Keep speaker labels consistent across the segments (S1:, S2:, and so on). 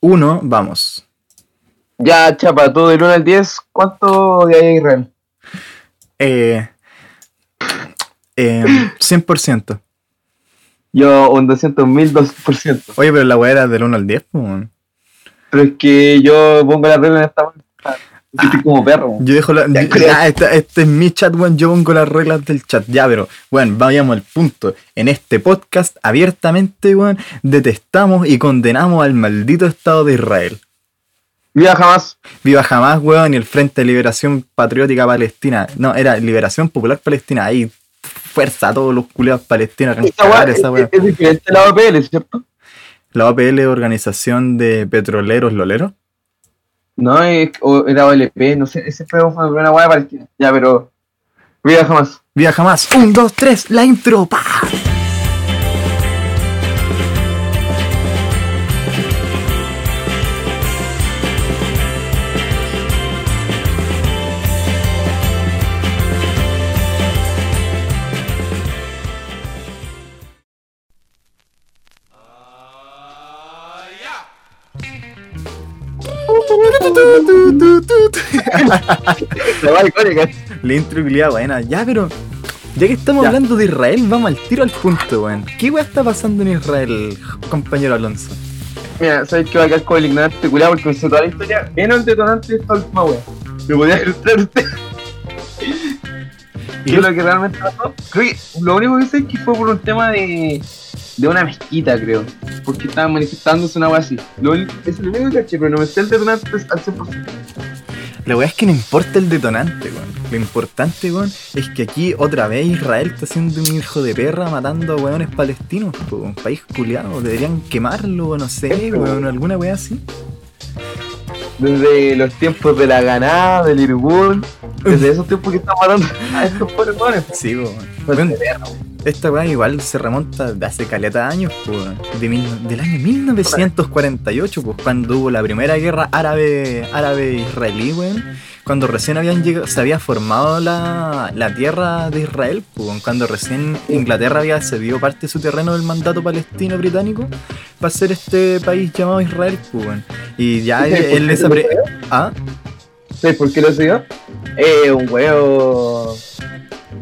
S1: 1, vamos.
S2: Ya, chapa, todo del 1 al 10, ¿cuánto de ahí Israel?
S1: Eh, eh, 100%.
S2: Yo un 200 mil, 2%.
S1: Oye, pero la weá era del 1 al 10, pues.
S2: Pero es que yo pongo la regla en esta weá. Estoy como perro.
S1: Yo dejo la. Esta- este es mi chat, weón. Yo pongo las reglas del chat. Ya, pero, weón, vayamos al punto. En este podcast, abiertamente, weón, detestamos y condenamos al maldito Estado de Israel.
S2: Viva jamás.
S1: Viva jamás, weón, y el Frente de Liberación Patriótica Palestina. No, era Liberación Popular Palestina. Ahí, fuerza a todos los culiados palestinos.
S2: Esta es,
S1: esa weá.
S2: es diferente a la OPL, ¿cierto?
S1: La OPL, Organización de Petroleros Loleros.
S2: No, es, o era OLP, no sé, ese fue una de Palestina. Ya, pero. Viva jamás.
S1: Viva jamás. Un, dos, tres, la intro. ¡pa!
S2: La
S1: intro buena. Ya, pero. Ya que estamos
S2: Ya.
S1: hablando de Israel, vamos al tiro al punto, weón. ¿Qué weá está pasando en Israel, compañero Alonso?
S2: Mira, ¿sabes qué va a quedar con el ignorante culiado? Porque me toda la historia. Menos el detonante de esta última wea. ¿Me podía ilustrar usted? ¿Qué es lo que realmente pasó? Creo que lo único que sé es que fue por un tema de, de una mezquita, creo. Porque estaban manifestándose una wea así. Lo, es lo único que caché, pero no me sé el detonante al 100%.
S1: La weá es que no importa el detonante, weón. Lo importante, weón, es que aquí otra vez Israel está siendo un hijo de perra matando a weones palestinos, un país culiado. Deberían quemarlo, no sé, weón, alguna weá así.
S2: Desde los tiempos de la ganada, del Irgun. Desde esos tiempos que están matando a estos pobres weones.
S1: Sí.
S2: Pues,
S1: Esta weá igual se remonta de hace caleta de años, pues, de mil- del año 1948, pues, cuando hubo la primera guerra árabe árabe israelí, weón. Cuando recién habían llegado, se había formado la, la tierra de Israel, pues, cuando recién Inglaterra había cedido parte de su terreno del mandato palestino británico para ser este país llamado Israel, pues. Y ya él, él
S2: creo.
S1: ¿Ah?
S2: ¿Sabes por qué lo siguió? Eh, un huevo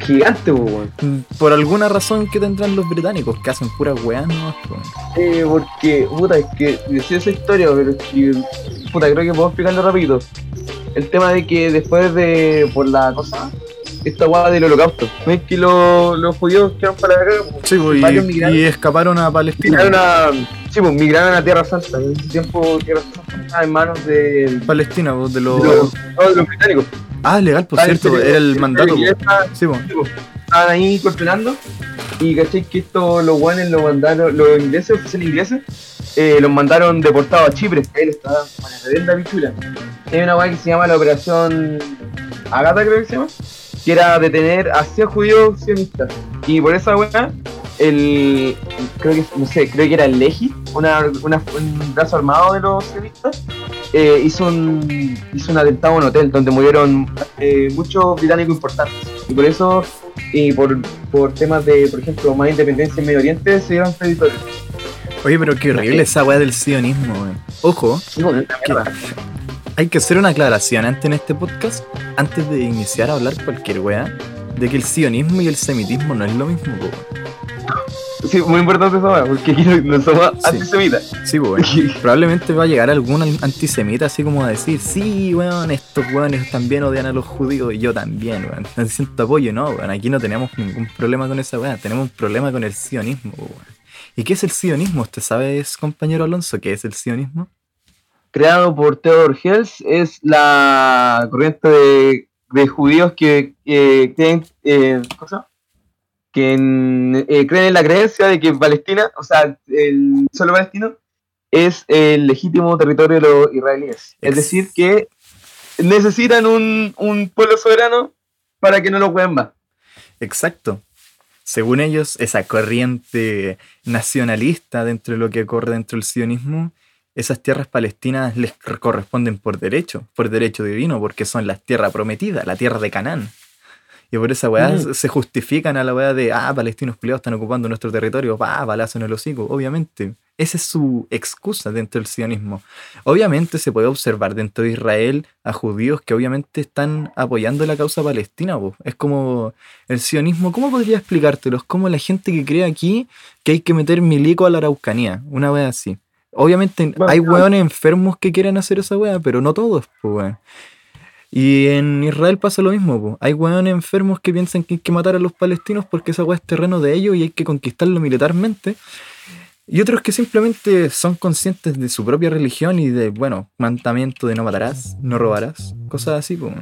S2: gigante, weón.
S1: Por alguna razón que tendrán los británicos, que hacen puras weas, ¿no? Pues,
S2: Eh, porque, puta, es que decía esa historia, pero es que, puta, creo que puedo explicarlo rapidito. El tema de que después de, por la cosa, esta guada del holocausto, ¿no es que lo- los judíos quedaron para guerra?
S1: Sí, pues, y,
S2: migraron.
S1: y escaparon a Palestina.
S2: Migraron a, sí, pues, migraron a Tierra Santa. En ese tiempo Tierra Santa en manos de,
S1: Palestina, pues, de
S2: de
S1: los.
S2: los, no, de los británicos.
S1: Ah, legal, por
S2: Ah,
S1: cierto, era el mandato.
S2: Sí. Estaban ahí controlando y caché que esto los guanes lo mandaron, los ingleses, oficiales ingleses, eh, los mandaron deportados a Chipre, que ahí estaban con la redenda pichula. Hay una guay que se llama la operación Agata creo que se llama, que era detener a 100 judíos sionistas. Y por esa weá, el creo que no sé, creo que era el Legi, una, una- un brazo armado de los sionistas, eh, hizo un hizo un atentado a un hotel donde murieron eh, muchos británicos importantes. Y por eso, y por, por temas de, por ejemplo, más independencia en Medio Oriente, se dieron territorios.
S1: Oye, pero qué horrible esa weá del sionismo, weón. Ojo,
S2: Sí, bueno, una
S1: que
S2: mierda.
S1: hay que hacer una aclaración antes en este podcast, antes de iniciar a hablar cualquier weá, de que el sionismo y el semitismo no es lo mismo, weón.
S2: Sí, muy importante eso, porque aquí no, somos
S1: Sí.
S2: antisemitas.
S1: Sí, pues, weón. Probablemente va a llegar algún antisemita así como a decir, sí, weón, estos weones también odian a los judíos y yo también, weón. No siento apoyo, no, weón. Aquí no tenemos ningún problema con esa weá, tenemos un problema con el sionismo, weón. ¿Y qué es el sionismo? ¿Usted sabe, compañero Alonso, qué es el sionismo?
S2: Creado por Theodor Hels, es la corriente de, de judíos que, que creen, eh, ¿cosa? Que en- eh, creen en la creencia de que Palestina, o sea, el solo palestino, es el legítimo territorio de los israelíes. Es decir, que necesitan un, un pueblo soberano para que no lo jueguen más.
S1: Exacto. Según ellos, esa corriente nacionalista dentro de lo que ocurre dentro del sionismo, esas tierras palestinas les corresponden por derecho, por derecho divino, porque son las tierras prometidas, la tierra de Canaán. Y por esa weá
S2: Mm.
S1: se justifican a la weá de, ah, palestinos culiados están ocupando nuestro territorio, pa, balazo en el hocico. Obviamente, esa es su excusa dentro del sionismo. Obviamente se puede observar dentro de Israel a judíos que obviamente están apoyando la causa palestina. po. Es como el sionismo, ¿cómo podría explicártelo? Es como la gente que cree aquí que hay que meter milico a la araucanía, una wea así. Obviamente
S2: Bueno,
S1: hay weones enfermos que quieran hacer esa wea, pero no todos, pues. Y en Israel pasa lo mismo, hay weones enfermos que piensan que hay que matar a los palestinos porque esa weá es terreno de ellos y hay que conquistarlo militarmente. Y otros que simplemente son conscientes de su propia religión y de, bueno, mandamiento de no matarás, no robarás, cosas así, pues.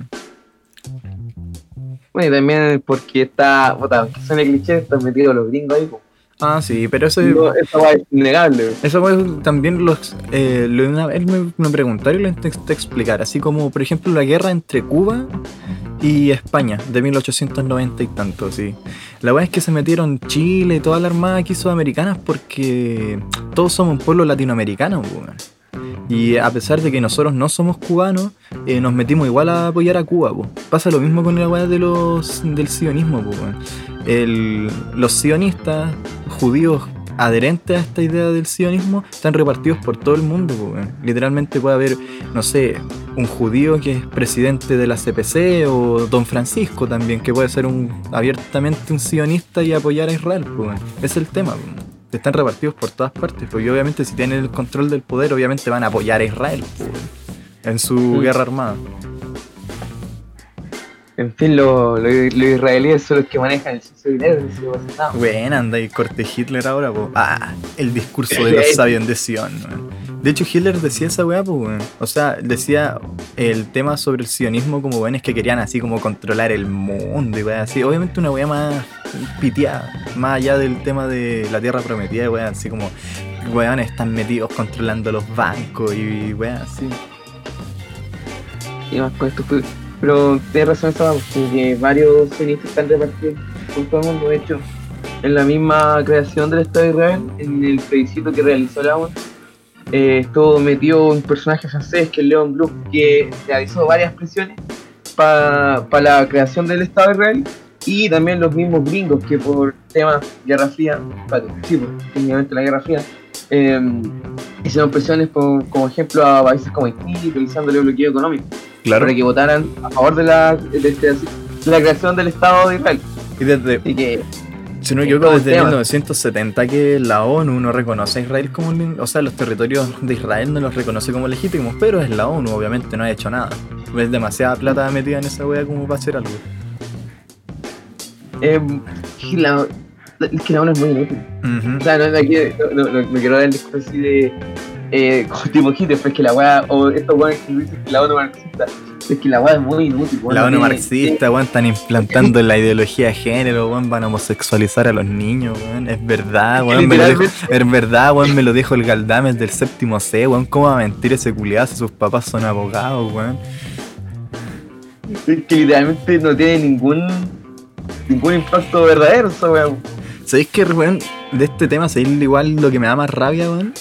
S2: Bueno, y también porque está, puta, que son clichés, están metidos los gringos ahí.
S1: Ah, sí, pero eso,
S2: No, weá es innegable,
S1: eso también los, eh, lo- una vez me, me preguntaron y lo intenté explicar, así como, por ejemplo, la guerra entre Cuba y España de 1890 y tanto, sí. La verdad es que se metieron Chile y toda la armada aquí sudamericanas porque todos somos un pueblo latinoamericano, weón. Y a pesar de que nosotros no somos cubanos, eh, nos metimos igual a apoyar a Cuba. Pasa lo mismo con la weá de del sionismo. los sionistas judíos adherentes a esta idea del sionismo están repartidos por todo el mundo. Literalmente puede haber, no sé, un judío que es presidente de la CPC o Don Francisco también, que puede ser un abiertamente un sionista y apoyar a Israel. es el tema. Están repartidos por todas partes. Pues, y obviamente si tienen el control del poder, obviamente van a apoyar a Israel weón, en su guerra armada.
S2: En fin, lo- lo- los israelíes son los que manejan el sucio dinero, no se pasa nada.
S1: Bueno, anda y corte Hitler ahora, po. Ah, el discurso de los sabios de Sion, weón. De hecho, Hitler decía esa weá, pues, weón. O sea, decía el tema sobre el sionismo como weones que querían así como controlar el mundo y weá así. Obviamente una weá más piteada, más allá del tema de la tierra prometida, weá, así como weones están metidos controlando los bancos y weá así.
S2: Y más con esto, pues, pero tienes razón esa porque varios sionistas están repartidos por todo el mundo. De hecho, en la misma creación del Estado de Israel, en el plebiscito que realizó la ONU, eh, estuvo metido un personaje francés que es Leon Gluck, que realizó varias presiones para la creación del Estado de Israel y también los mismos gringos que por temas Guerra Fría, sí, pues, técnicamente la Guerra Fría, eh, hicieron presiones por, como ejemplo a países como Haití, realizándole bloqueo económico
S1: Claro.
S2: para que votaran a favor de la, de, este- de la creación del Estado de Israel.
S1: Y desde,
S2: Así que,
S1: Si no me equivoco, desde
S2: tema.
S1: 1970 que la ONU no reconoce a Israel como... O sea, los territorios de Israel no los reconoce como legítimos, pero es la ONU, obviamente no ha hecho nada. Es demasiada plata metida en esa wea como para hacer algo.
S2: eh, la, es que la ONU es muy inútil. O sea, no, no, aquí- no, no, no quiero dar el discurso así de. Eh, como tipo Hitler, pero es que la weá, o estos weones que dicen que la ONU es marxista, es que la weá es muy inútil. weón,
S1: La ONU marxista, weón, están implantando la ideología de género, weón, van a homosexualizar a los niños, weón. Es verdad, weón, es verdad, weón, me lo dijo el Galdames del séptimo C, weón. ¿Cómo va a mentir ese culiado si sus papás son abogados, weón?
S2: Es que literalmente no tiene ningún ningún impacto verdadero esa weá.
S1: ¿Sabéis que, weón, de este tema, ¿sabéis igual lo que me da más rabia, weón?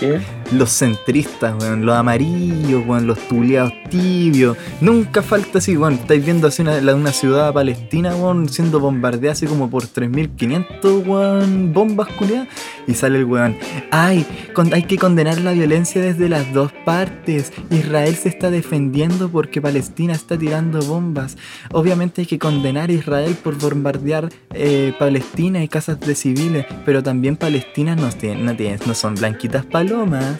S2: ¿Qué?
S1: Los centristas, weón, los amarillos, weón, los tuleados tibios. Nunca falta así, weón. Estáis viendo así una, una ciudad palestina, weón, siendo bombardeada así como por 3.500, weón, bombas culiadas. Y sale el weón. Ay, hay que condenar la violencia desde las dos partes. Israel se está defendiendo porque Palestina está tirando bombas. Obviamente hay que condenar a Israel por bombardear eh, Palestina y casas de civiles, pero también Palestina no, tiene, no, tiene- no son blanquitas palomas.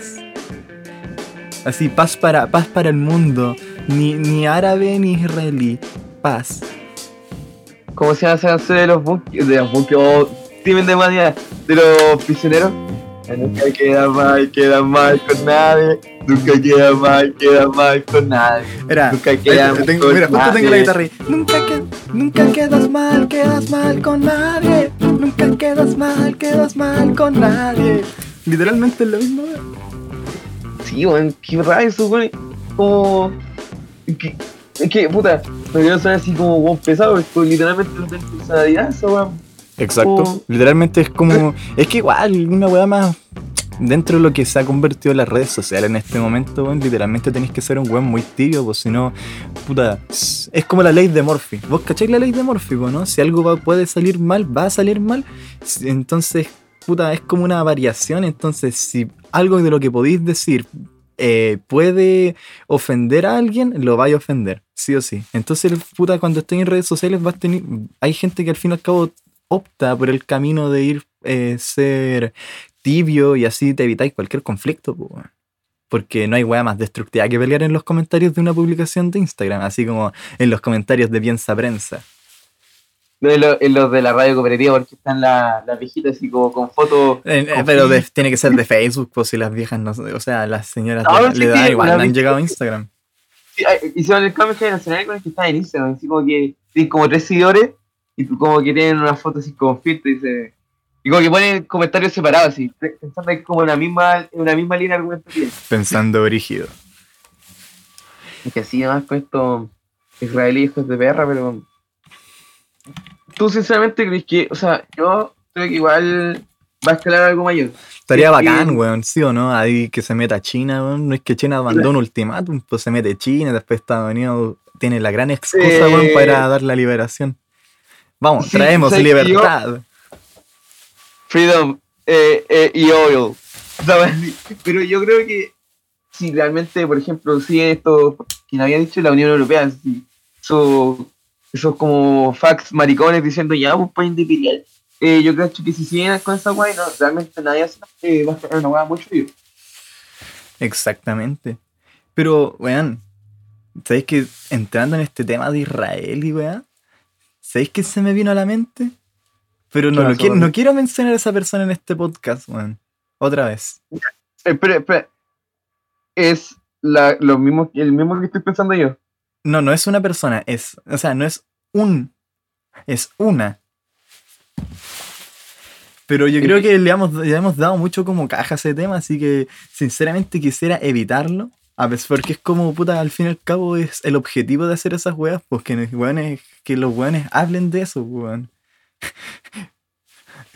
S1: Así, paz para, paz para el mundo. Ni, ni árabe ni israelí. Paz.
S2: ¿Cómo se canción de los bunkers? De los bunkers, o crimen de manía de los prisioneros. Nunca queda mal, queda mal con nadie. Nunca queda mal, queda mal con nadie.
S1: Era,
S2: Nunca queda mal
S1: tengo-
S2: con
S1: mira, justo tengo la guitarra ahí. Nunca, que- nunca quedas mal, quedas mal con nadie. Nunca quedas mal, quedas mal con nadie. Literalmente es lo mismo. Weón.
S2: Sí, weón, qué raro eso, weón. Como. que- Es que, puta, no quiero sonar así como weón pesado, literalmente no tengo personalidad, weón.
S1: Exacto. Literalmente es como. Es que igual, una weá más. dentro de lo que se ha convertido en las redes sociales en este momento, weón, literalmente tenéis que ser un weón muy tibio, pues si no, puta, es como la ley de Murphy. ¿Vos cacháis la ley de Murphy, po, no? Si algo va- puede salir mal, va a salir mal. Entonces, puta, es como una variación. Entonces, si algo de lo que podéis decir eh, puede ofender a alguien, lo vais a ofender, sí o sí. Entonces, puta, cuando estés en redes sociales, vas a tener, hay gente que al fin y al cabo opta por el camino de ir eh, ser tibio y así te evitáis cualquier conflicto. Porque no hay weá más destructiva que pelear en los comentarios de una publicación de Instagram, así como en los comentarios de Piensa Prensa.
S2: En, lo- en los de la radio cooperativa, porque están las viejitas así como con fotos.
S1: Eh, eh,
S2: con
S1: pero de- tiene que ser de Facebook, pues si las viejas no o sea, las señoras
S2: No,
S1: le,
S2: sí
S1: le da igual, no han llegado a Instagram.
S2: Sí, hicieron el cambio que nacional con el que está en Instagram, así como que tienen como tres seguidores y como que tienen una foto así como filtro y dice. Y como que ponen comentarios separados, así, pe- pensando que es como una misma, una misma línea argumentativa.
S1: Pensando brígido.
S2: Y que así además con estos israelíes hijos de perra, pero. ¿Tú sinceramente crees que, o sea, yo creo que igual va a escalar algo mayor?
S1: Estaría bacán, weón, sí o no, ahí que se meta China, weón. No es que China mandó un ultimátum, pues se mete China, después Estados Unidos tiene la gran excusa,
S2: Eh.
S1: weón, para dar la liberación. Vamos,
S2: Sí,
S1: traemos
S2: ¿sabes que yo-
S1: libertad.
S2: Freedom eh, eh, y oil. Pero yo creo que si realmente, por ejemplo, siguen esto, quien había dicho la Unión Europea, si, so- esos como fax maricones diciendo ya, pues pueden imperial. Eh, yo creo que si siguen con esa guay, no, realmente nadie hace eh, va a estar una guay mucho vivo.
S1: Exactamente. Pero, weón, ¿sabéis que entrando en este tema de Israel y weón? ¿Sabéis que se me vino a la mente? Pero no,
S2: ¿Qué
S1: lo
S2: pasó,
S1: quiero, no quiero mencionar a esa persona en este podcast, weón. Otra vez.
S2: Espera, espera. Es la, lo mismo, el mismo que estoy pensando yo.
S1: No, no es una persona, es. O sea, no es un. Es una. Pero yo creo que le hemos, le hemos dado mucho como caja a ese tema, así que sinceramente quisiera evitarlo. A veces porque es como, puta, al fin y al cabo es el objetivo de hacer esas weas, pues que, que los weones hablen de eso, weón.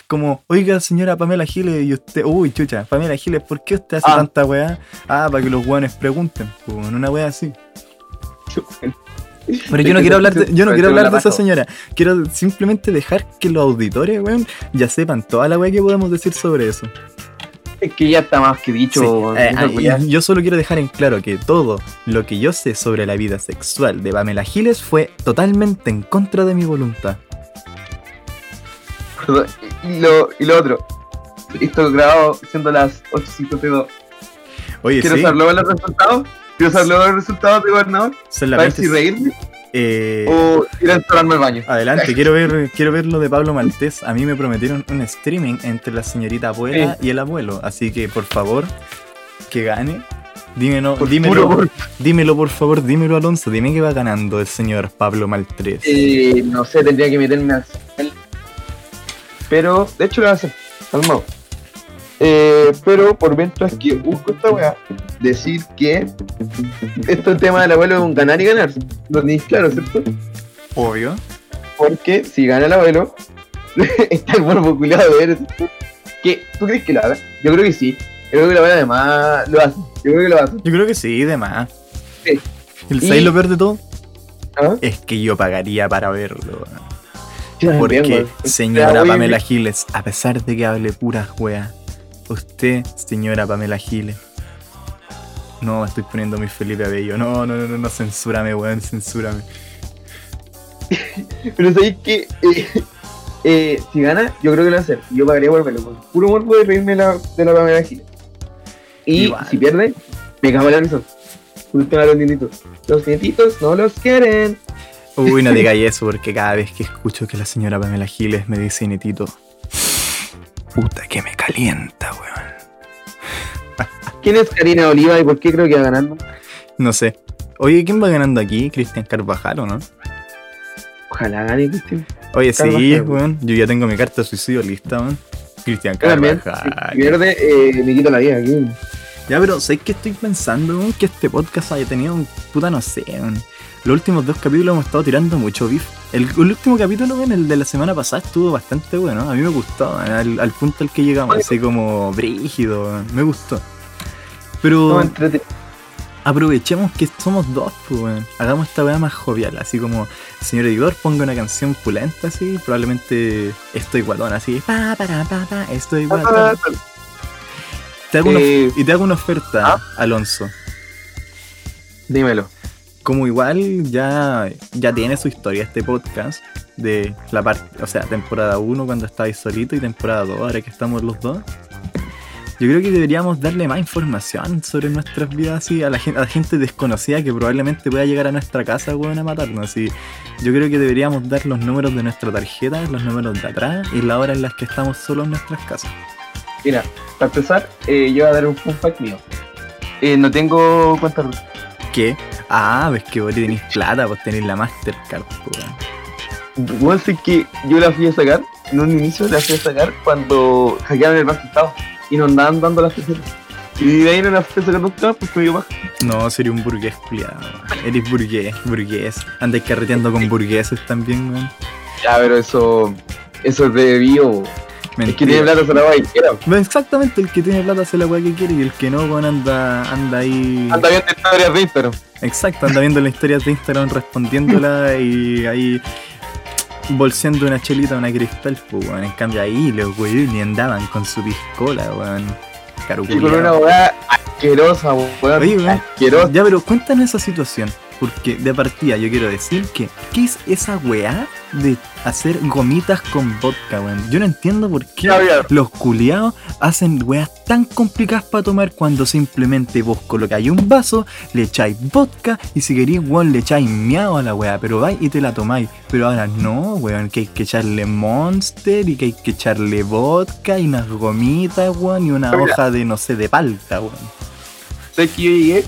S1: Como, oiga señora Pamela Giles, y usted, uy chucha, Pamela Giles, ¿por qué usted hace
S2: Ah.
S1: tanta weá? Ah, para que los weones pregunten, pues, una wea así. Pero yo no quiero hablar de, yo no quiero hablar de esa señora. Quiero simplemente dejar que los auditores, weón, ya sepan toda la weá que podemos decir sobre eso.
S2: Es que ya está más que dicho.
S1: Sí, eh, yo solo quiero dejar en claro que todo lo que yo sé sobre la vida sexual de Pamela Giles fue totalmente en contra de mi voluntad.
S2: Perdón, Y lo, y lo otro. Esto grabado siendo las 8.52.
S1: Oye,
S2: Quiero
S1: sí,
S2: saber luego los resultados. Quiero saber luego los resultados de gobernador.
S1: son
S2: Para ver
S1: 20.
S2: si reírme
S1: Eh,
S2: o ir a encerrarme al baño.
S1: Adelante, quiero ver, quiero ver lo de Pablo Maltés. A mí me prometieron un streaming entre la señorita abuela y el abuelo. Así que por favor, que gane. Dímelo,
S2: Por
S1: dímelo,
S2: puro por-
S1: dímelo por favor, dímelo Alonso. Dime que va ganando el señor Pablo Maltés.
S2: Eh, no sé, tendría que meterme al. Pero, de hecho, lo voy a hacer. Calmado. Eh, pero por mientras que busco esta weá, decir que este tema del abuelo es un ganar y ganar. Lo tenéis claro, ¿cierto?
S1: Obvio.
S2: Porque si gana el abuelo, está el morbo culiado de ver. ¿Qué? ¿Tú crees que lo haga? Yo creo que sí. Yo creo que el abuelo además lo hace. Yo creo que lo hace.
S1: Yo creo que sí, de más.
S2: Sí.
S1: ¿El
S2: Y-
S1: ¿Sabes lo peor de todo?
S2: ¿Ah?
S1: Es que yo pagaría para verlo. Porque, señora Pamela Giles, a pesar de que hable pura wea, usted, señora Pamela Giles. No, estoy poniendo mi Felipe Abello. No, no, no, no, no, censúrame, weón, censúrame.
S2: Pero sabéis que eh, eh, si gana, yo creo que lo va a hacer. Yo pagaría por verlo. Con puro morbo de reírme la, de la Pamela Giles. Y
S1: Igual.
S2: si pierde, me cago en la risa. De los nietitos. Los nietitos no los quieren.
S1: Uy, no digáis eso, porque cada vez que escucho que la señora Pamela Giles me dice netito, puta que me calienta, weón.
S2: ¿Quién es Karina Oliva y por qué creo que va ganando?
S1: No sé. Oye, ¿quién va ganando aquí? ¿Cristian Carvajal o no?
S2: Ojalá gane, Cristian.
S1: Oye, sí,
S2: Carvajal.
S1: weón. Yo ya tengo mi carta de suicidio lista, weón. Cristian. Carvajal.
S2: Si pierde, eh, me quito la vida aquí.
S1: Ya, pero ¿sabes qué estoy pensando? weón? Que este podcast haya tenido un puta, no sé, weón. Los últimos dos capítulos hemos estado tirando mucho beef. El, el último capítulo, weón, el de la semana pasada, estuvo bastante bueno. A mí me gustó, al, al punto al que llegamos, así como brígido, me gustó. Pero aprovechemos que somos dos, pues. Hagamos esta weá más jovial, así como señor editor ponga una canción pulenta, así, probablemente estoy guatón, así, pa, para, pa, pa, estoy guatón. Te hago una-
S2: Eh,
S1: y te hago una oferta, Alonso.
S2: Dímelo.
S1: Como igual ya, ya tiene su historia este podcast de la parte, o sea, temporada 1 cuando estabais solito y temporada 2 ahora que estamos los dos. Yo creo que deberíamos darle más información sobre nuestras vidas así a la gente, a la gente desconocida que probablemente pueda llegar a nuestra casa weón, a matarnos. Así. Yo creo que deberíamos dar los números de nuestra tarjeta, los números de atrás y la hora en las que estamos solos en nuestras casas.
S2: Mira, para empezar, eh, yo voy a dar un fun fact mío. No tengo cuenta.
S1: ¿Qué? Ah, ves que vos tenéis plata, vos tenéis la Mastercard, pues, weón.
S2: Bueno, sé que yo la fui a sacar, en un inicio la fui a sacar cuando hackearon el Banco Estado y nos andaban dando las tarjetas. Y de ahí no las fui a sacar nunca más porque me dio baja.
S1: No, sería un burgués culiado. Eres burgués, burgués. Andáis carreteando con burgueses también, weón.
S2: Ya, pero eso, eso es de bio. Es que
S1: Mentira.
S2: tiene plata se la va a ir. Era.
S1: Bueno, Exactamente, el que tiene plata hace la weá que quiere y el que no, weón, anda, anda ahí.
S2: Anda viendo historias de Instagram.
S1: Exacto, anda viendo las historias de Instagram respondiéndola y ahí bolseando una chelita, una cristal, pues, weón. En cambio ahí los weones ni andaban con su piscola, weón. Caro
S2: Y con una weá asquerosa, weón.
S1: Oye, weón.
S2: Asquerosa.
S1: Ya, pero cuéntanos esa situación. Porque de partida yo quiero decir que, ¿qué es esa weá de hacer gomitas con vodka, weón? Yo no entiendo por qué los culiados hacen weas tan complicadas para tomar cuando simplemente vos colocáis un vaso, le echáis vodka y si queréis, weón, le echáis miado a la weá, pero vais y te la tomáis. Pero ahora no, weón, que hay que echarle monster y que hay que echarle vodka y unas gomitas, weón, y una
S2: Mira.
S1: hoja de, no sé, de palta, weón.
S2: sé que yo llegué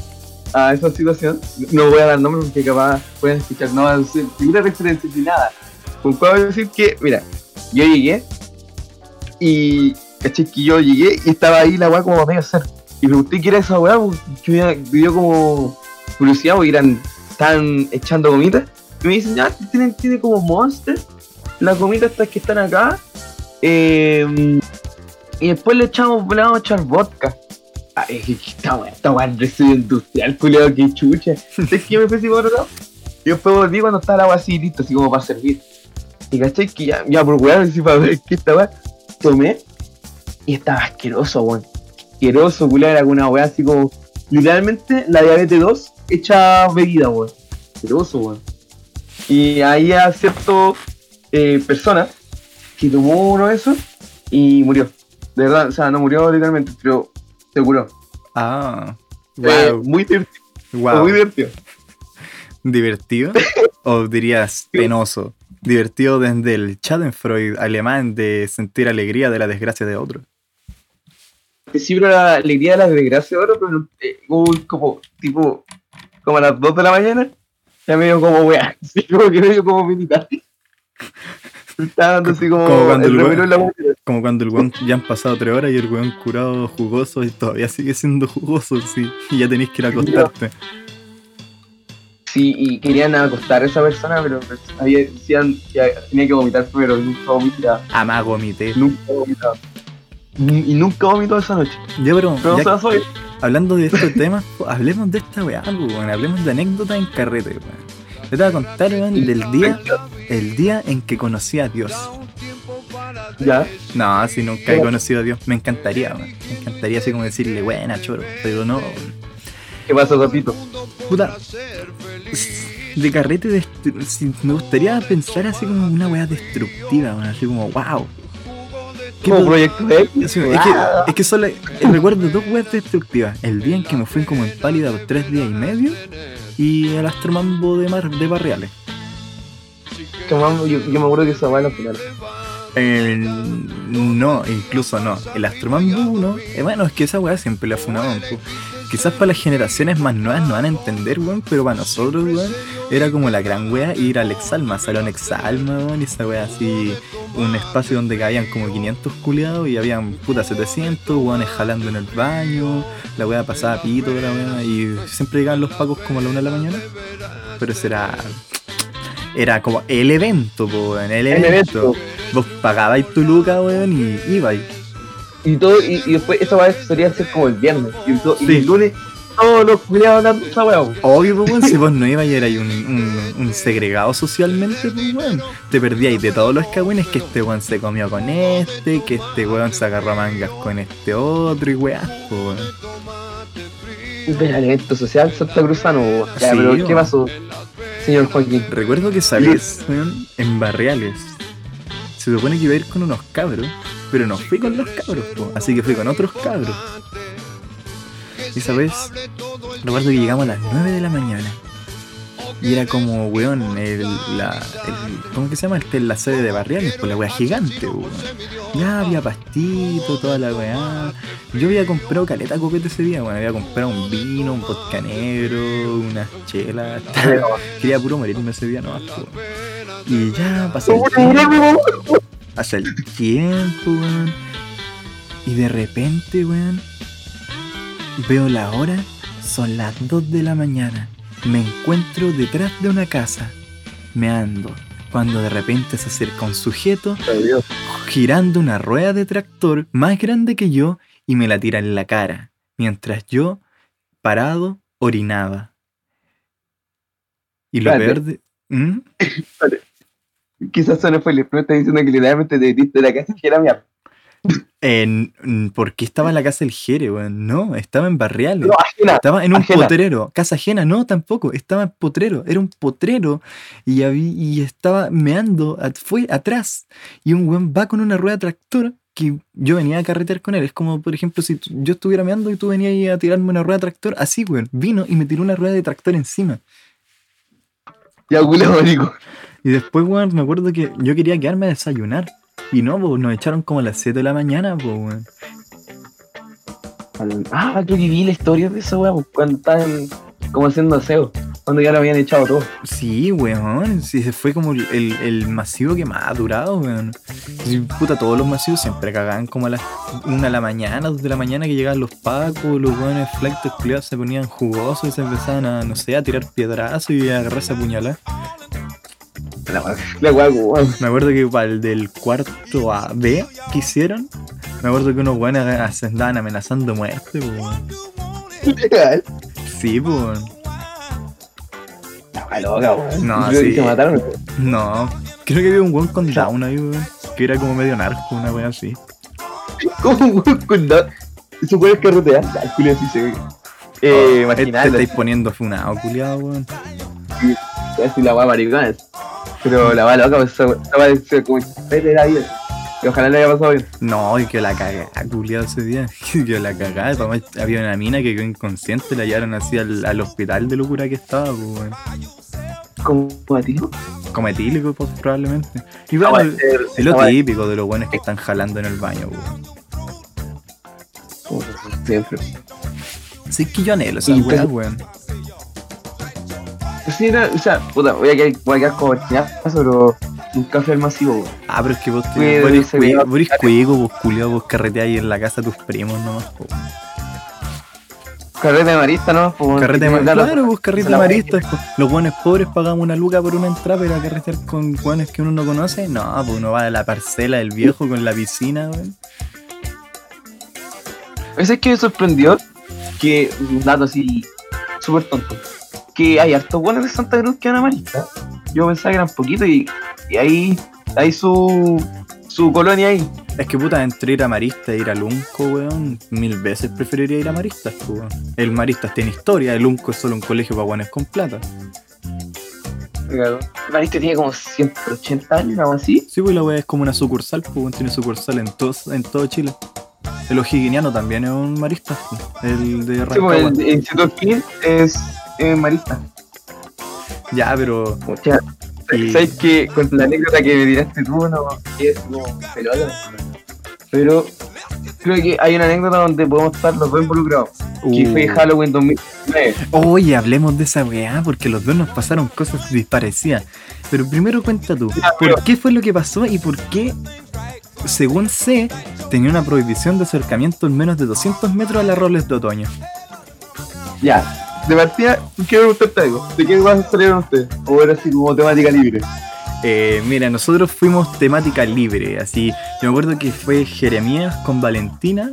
S2: a esa situación, no voy a dar nombres porque capaz pueden escuchar, no van a decir referencia ni nada. Pues puedo decir que, mira, yo llegué y caché que yo llegué y estaba ahí la weá como a medio hacer. Y pregunté qué era esa weá, porque yo como curiosidad porque eran, estaban echando gomitas. Y me dicen, ya, tienen, tiene como monster, las gomitas estas que están acá. eh, y después le echamos, le vamos a echar vodka. Ah, es que esta weá, esta weá es residuo industrial, culiado, que chucha. Es que yo me fui así por otro lado. Y después volví cuando estaba el agua así listo, así como para servir. Y caché que ya, ya por weá, así para ver qué esta weá, tomé. Y estaba asqueroso, weón. Asqueroso, culiado, era una weá así como. Literalmente la diabetes 2 hecha bebida, weón. Asqueroso, weón. Y ahí a cierto eh, persona que tomó uno de esos y murió. De verdad, o sea, no murió literalmente, pero se curó.
S1: Ah,
S2: Eh,
S1: wow,
S2: muy divertido.
S1: wow.
S2: Muy divertido.
S1: ¿Divertido? ¿O dirías penoso? Divertido desde el Schadenfreude alemán de sentir alegría de la desgracia de otro.
S2: Sí, pero la alegría de la desgracia ahora, pero no- eh, como, tipo, como a las 2 de la mañana, ya me dio como weá, así como que me dio como militar. Estaba dando así como,
S1: Como cuando el
S2: el
S1: weón-
S2: la.
S1: Como cuando el weón ya han pasado tres horas y el weón curado jugoso y todavía sigue siendo jugoso, sí. Y ya tenéis que ir a acostarte.
S2: Sí, y querían acostar a esa persona, pero había, decían que tenía que vomitar primero, y nunca vomitaba,
S1: Amá, gomité.
S2: nunca vomitaba. Y nunca vomitó esa noche.
S1: Ya, pero
S2: Pero
S1: ya
S2: o sea, soy.
S1: hablando de estos temas, hablemos de esta weá, weón. Hablemos de anécdotas en carrete, weón. Yo te voy a contar, weón, del día, el día en que conocí a Dios.
S2: Ya.
S1: No, si nunca he conocido a Dios, me encantaría, weón. Me encantaría así como decirle, buena, choro. Pero no,
S2: ¿Qué pasó, Zapito?
S1: puta. De carrete, si- me gustaría pensar así como una weá destructiva, weón. Así como, wow. ¿Qué
S2: Como proyecto.
S1: Sí, es, que, es que solo recuerdo dos weas destructivas. El día en que me fui como en pálida por tres días y medio y el astromambo de, mar, de Barriales.
S2: Que yo, yo me acuerdo que esa va a la final.
S1: Eh, no, incluso no. El astromambo 1, eh, bueno, es que esa wea siempre la funaban. Quizás para las generaciones más nuevas no van a entender, weón, pero para nosotros, weón, era como la gran wea ir al Exalma, Salón Exalma, weón, y esa wea así, un espacio donde cabían como 500 culiados y habían puta 700, weones jalando en el baño, la wea pasaba pito, la wea, y siempre llegaban los pacos como a la una de la mañana, pero ese era... Era como el evento, po, weón, el evento. Vos pagabais tu luca, weón, y ibais.
S2: Y todo, y, y después esa weá solía ser como el viernes. Y, to- y el lunes, todos los culiados hablando de esa weá.
S1: Obvio, pues, weón, si vos no ibas y eras un, un, un segregado socialmente, pues, weón. Te perdíais de todos los cagüines que este weón se comió con este, que este weón se agarró mangas con este otro y weá, pues, weón.
S2: El evento social Santa Cruzano. Ya,
S1: Sí,
S2: pero
S1: po.
S2: ¿qué pasó, señor Joaquín?
S1: Recuerdo que weón, en Barriales, se supone que iba a ir con unos cabros, pero no fui con los cabros, po, así que fui con otros cabros. Y esa vez, recuerdo que llegamos a las 9 de la mañana. Y era como, weón, el, la, el- ¿cómo que se llama? Este, la sede de Barriales, pues la weá gigante, weón. Ya había pastito, toda la weá. Yo había comprado caleta copete ese día, weón. Había comprado un vino, un vodka negro, unas chelas. Quería puro morirme ese día nomás, po. Y ya pasó el pasa el tiempo, weón. Y de repente, weón, veo la hora, son las 2 de la mañana. Me encuentro detrás de una casa, me ando, cuando de repente se acerca un sujeto girando una rueda de tractor más grande que yo y me la tira en la cara, mientras yo, parado, orinaba. Y lo
S2: Espérate.
S1: peor de... ¿Mm?
S2: Quizás no fue el me está diciendo que literalmente te de la casa que era mía.
S1: En, en- ¿Por qué estaba en la casa del Jere, weón? No, estaba en Barriales.
S2: No, ajena.
S1: Estaba en un
S2: ajena.
S1: potrero. Casa ajena, no, tampoco. Estaba en potrero. Era un potrero. Y, habí- y estaba meando. at- Fue atrás. Y un weón va con una rueda de tractor que yo venía a carretear con él. Es como, por ejemplo, si yo estuviera meando y tú venías a tirarme una rueda de tractor. Así, weón. Vino y me tiró una rueda de tractor encima.
S2: Ya, culo, marico.
S1: Y después, weón, me acuerdo que yo quería quedarme a desayunar. Y no, pues nos echaron como a las 7 de la mañana, pues, weón.
S2: Ah, que vi la historia de esa weá, po, cuando estaban como haciendo aseo. Cuando ya lo habían echado todo.
S1: Sí, weón. Sí, fue como el, el- masivo que más ha durado, weón. Sí, puta, todos los masivos siempre cagaban como a las 1 de la mañana, 2 de la mañana que llegaban los pacos, los weones culiados se ponían jugosos y se empezaban a, no sé, a tirar piedrazos y a agarrarse a puñalar.
S2: La la weón.
S1: Me acuerdo que para el del cuarto A B que hicieron, me acuerdo que unos weones andaban amenazando muerte, pues, weón.
S2: Legal.
S1: Sí, pues. weón.
S2: La loca, weón.
S1: No,
S2: que
S1: sí.
S2: Se mataron.
S1: No, creo que había un weón con down ahí, weón. Que era como medio narco, una wea así.
S2: ¿Cómo, weón? Con da- Eso puede carretear. La culo así se ve. Eh,
S1: Oh, te estáis poniendo funado, culiado, weón.
S2: Casi la weá maricona. Pero la weá loca, pues esa esa weá es como de la vida. Y ojalá le haya pasado bien.
S1: No, y que la cagá, culiado ese día. Que la cagá. Además, había una mina que quedó inconsciente, la llevaron así al, al hospital de locura que estaba, pues, weón.
S2: Como ti.
S1: Como etílico, pues, probablemente. Y
S2: Esa
S1: bueno,
S2: weá es-
S1: es lo
S2: weá
S1: típico de los buenos que están jalando en el baño, weón.
S2: es- Siempre.
S1: Sí, que yo anhelo esa weá,
S2: pues-
S1: weón.
S2: Sí, no, o sea, puta, voy a quedar, voy a quedar como chinazo, pero nunca fui al masivo, weón.
S1: Ah, pero es que vos, te,
S2: Cuido,
S1: vos eres
S2: dice,
S1: cue-
S2: cuidado.
S1: vos cuico, vos carreteáis en la casa de tus primos nomás, po.
S2: Carrete de marista, ¿no? Pues,
S1: Carrete de marista. Claro, vos carrete de po. Los buenos pobres pagamos una luca por una entrada, pero a carretear con buenos que uno no conoce. No, pues uno va a la parcela del viejo con la piscina, weón.
S2: Ese es que me sorprendió que, un dato así, súper tonto, que hay hartos buenos de Santa Cruz que van a marista. Yo pensaba que eran poquitos y, y ahí hay su, su colonia ahí.
S1: Es que puta, entre ir a Marista e ir a Lunco, weón, mil veces preferiría ir a Maristas, weón. El Maristas tiene historia, el Lunco es solo un colegio para guanes con plata.
S2: Marista tiene como 180 años, algo así.
S1: Sí, pues la weá es como una sucursal, pues weón, tiene sucursal en, todos en todo Chile. El O'Higginiano también es un Maristas, po, el de
S2: Sí,
S1: Rancagua.
S2: pues, el, el King es eh, marista.
S1: Ya, pero
S2: O sea,
S1: Y-
S2: ¿Sabes que con la anécdota que me tiraste tú, no es como pelota? Pero creo que hay una anécdota donde podemos estar los dos involucrados. Que
S1: Uh.
S2: fue Halloween 2009.
S1: Oye, hablemos de esa weá, porque los dos nos pasaron cosas disparecidas. Pero primero cuenta tú,
S2: Ya,
S1: ¿por
S2: pero-
S1: qué fue lo que pasó y por qué, según sé, tenía una prohibición de acercamiento en menos de 200 metros a las roles de otoño?
S2: Ya. De partida, quiero preguntarte algo. ¿De qué vas a salieron ustedes? ¿O era así como temática libre?
S1: Eh, mira, nosotros fuimos temática libre, así. Yo me acuerdo que fue Jeremías con Valentina,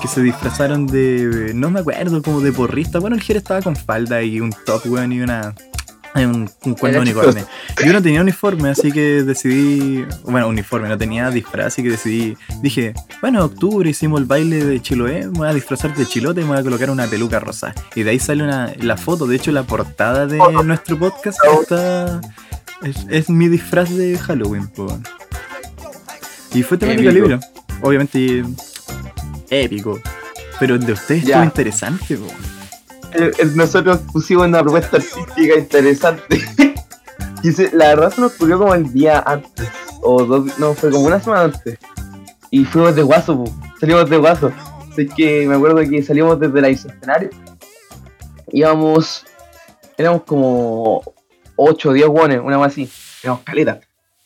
S1: que se disfrazaron de. No me acuerdo, como de porrista. Bueno, el Jere estaba con falda y un top, weón, y una. Un, un cuerno
S2: Era
S1: unicornio. Yo no tenía uniforme, así que decidí. Bueno, uniforme, no tenía disfraz, así que decidí. Dije, bueno, en octubre hicimos el baile de Chiloé, me voy a disfrazar de chilote y me voy a colocar una peluca rosa. Y de ahí sale una, la foto, de hecho, la portada de nuestro podcast está. Es, es mi disfraz de Halloween, po. Y fue temática
S2: Épico.
S1: libre. Obviamente épico. Pero el de ustedes estuvo interesante, po.
S2: Nosotros pusimos una propuesta artística interesante. la verdad se nos ocurrió como el día antes. O dos, no, fue como una semana antes. Y fuimos de guaso, po. salimos de guaso. Así que me acuerdo que salimos desde la Bicentenario. Íbamos, éramos como 8 o 10 guones, una más así. Éramos caleta.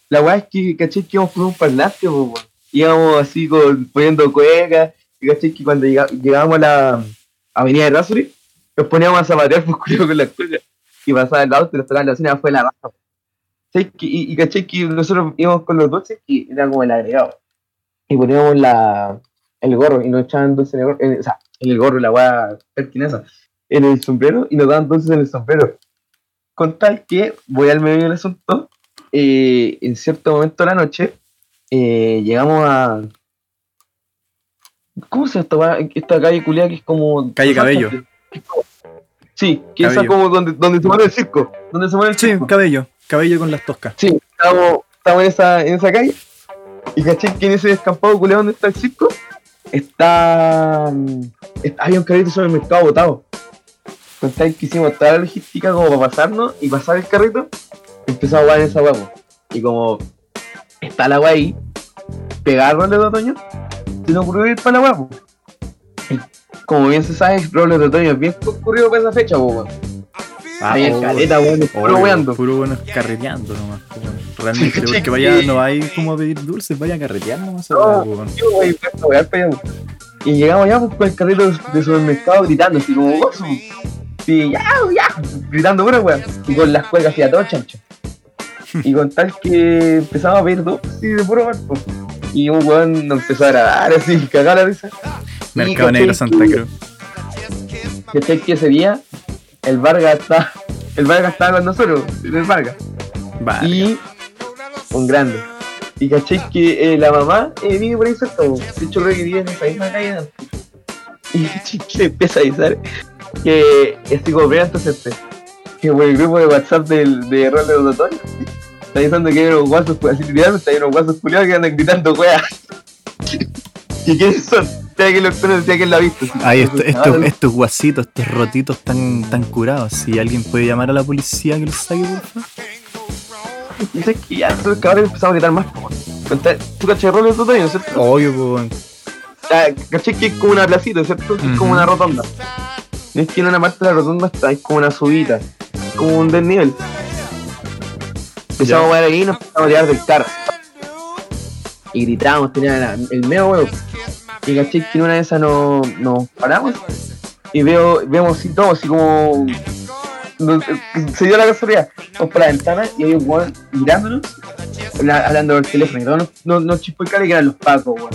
S2: La weá es que, caché, que íbamos con un parlante, po. Íbamos así con, poniendo cuecas. Y caché que cuando llega- llegábamos a la avenida de Rasuri, nos poníamos a zapatear por culo con las cuecas. Y pasaba el auto y nos tocaban la bocina fue la. ¿Sabes qué? Y, y caché que nosotros íbamos con los dulces que era como el agregado. Y poníamos la, el gorro y nos echaban dulces en el gorro. en- o sea, en el gorro, la weá pertinesa. En el sombrero y nos daban dulces en el sombrero. Con tal que, voy al medio del asunto, eh, en cierto momento de la noche, eh, llegamos a. ¿Cómo se llama esta calle culiada que es como.
S1: Calle Cabello.
S2: Sí, que
S1: Cabello.
S2: como donde, donde se mueve el circo. Donde se mueve el
S1: Sí,
S2: circo.
S1: cabello. Cabello con las toscas.
S2: Sí, estábamos, estábamos en, esa, en esa calle. Y caché que en ese descampado culiado donde está el circo, está. mm, está- había un carrito sobre el mercado botado. Con tal que hicimos toda la logística como para pasarnos y pasar el carrito, empezamos a jugar en esa huevo. Y como está la agua ahí, pegar roles de otoño, se nos ocurrió ir para la huevo. Como bien se sabe, roles de otoño es bien concurrido para esa fecha, weón. Ahí en
S1: oh,
S2: caleta, weón, puro weando.
S1: Puro bueno carreteando nomás. weón. Realmente, porque vaya, no hay como a pedir dulces, vaya a carretear nomás.
S2: No.
S1: weón, weón.
S2: Yo, güey, fue a wear para allá. Y llegamos allá pues, con el carrito de supermercado gritando, así como gozo. Y ya, ya, gritando pura weá. Y con las cuecas así a todo chancho. Y con tal que empezamos a pedir dos, así de puro barco. Y un weón nos empezó a grabar así, cagar la risa.
S1: Mercado Negro Santa
S2: que-
S1: Cruz.
S2: ¿Cachai que ese día el Vargas está, el Vargas estaba con nosotros, el Vargas.
S1: Vale.
S2: y un grande. Y caché que eh, la mamá eh, vive por ahí cerca, de hecho creo que vive en esa misma calle. Y caché que le empieza a avisar que estoy como primero antecedente, que por el grupo de WhatsApp del, de Rol de Otoño está diciendo que hay unos guasos, así literalmente hay unos guasos culiados que andan gritando weas. ¿Y quiénes son? Que que la
S1: esto- estos,
S2: ah,
S1: estos guasitos, estos rotitos tan, tan curados. Si alguien puede llamar a la policía que los saque, por favor.
S2: Y que ya, entonces que ahora empezamos a gritar más. ¿Tú caché Rol de Otoño, cierto?
S1: Obvio, weón.
S2: Ah, caché que es como una placita, ¿cierto? Es como una rotonda. No es que en una parte de la rotonda está, es como una subida, como un desnivel. Empezamos a ver ahí y nos empezamos a tirar del carro. Y gritábamos, tenía el medio huevo. Y caché que en una de esas nos, nos paramos y veo, vemos así todo, así como. no- se dio la casualidad. Vamos por la ventana y hay un weón mirándonos, la- hablando por teléfono. Y todos nos, nos, chispó el cara que eran los pacos, weón.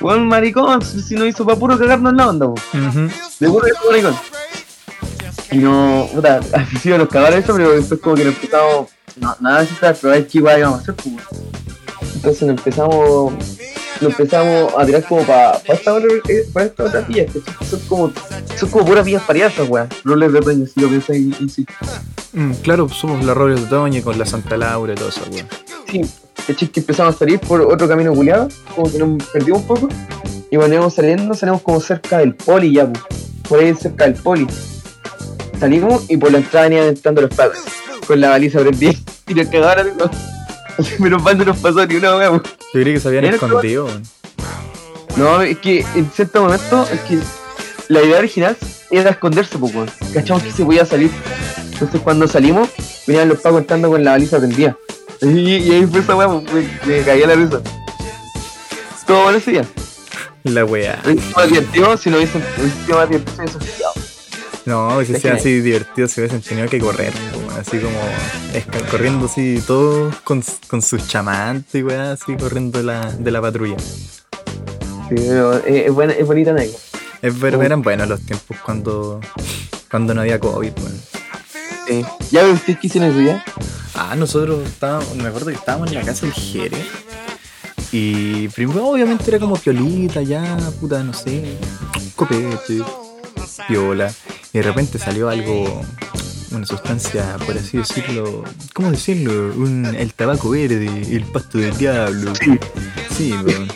S2: Weón maricón, si nos hizo pa' puro cagarnos la onda, weón. De puro que maricón. Y no, puta, sí nos cagaron eso, pero después como que nos empezamos, no, nada de eso, pero ver qué igual íbamos a hacer, pues. weón. Entonces nos empezamos, nos empezamos a tirar como para pa esta otra, eh, pa esta otra pilla, que son como, son como puras pillas pariasas, weón. Roles de otoño, si lo pensás en, en sí.
S1: Mm, claro, somos la Robles de Otoño con la Santa Laura y todo eso, weón.
S2: Sí, ¿cachai? que empezamos a salir por otro camino culiado, como que nos perdimos un poco, y cuando íbamos saliendo, salimos como cerca del poli ya, pues, por ahí cerca del poli. Salimos y por la entrada venían entrando los pacos, con la baliza prendida, y nos cagaron, ¿no? Menos mal no nos pasó ni una wea.
S1: Yo creí que se habían escondido.
S2: No, es que en cierto momento, es que la idea original era esconderse, pues, weón. Cachamos que se podía salir. Entonces cuando salimos, venían los pagos entrando con la baliza tendida. Y, y ahí fue esa weá, pues, me, me caía la risa. Todo bueno ese día.
S1: La weá.
S2: Más divertido si no hubiesen, hubiese sido más divertido si hubiesen.
S1: No, si sea así divertido, se hubiesen tenido que correr, weón, así como corriendo así, todos con, con sus chamantes y weá, así corriendo de la, de la patrulla.
S2: Sí, pero es, es, buena, es bonita anécdota.
S1: Es ver,
S2: Oh.
S1: eran buenos los tiempos cuando, cuando no había COVID, weón.
S2: Sí. ¿Ya ustedes qué hicieron ese día?
S1: Ah, nosotros estábamos, me acuerdo que estábamos en la casa del Jere. Y primero, obviamente, era como piolita, ya, puta, no sé, copete, piola. Y de repente salió algo, una sustancia, por así decirlo, ¿cómo decirlo? Un, el tabaco verde, el pasto del diablo.
S2: Sí.
S1: Sí, weón.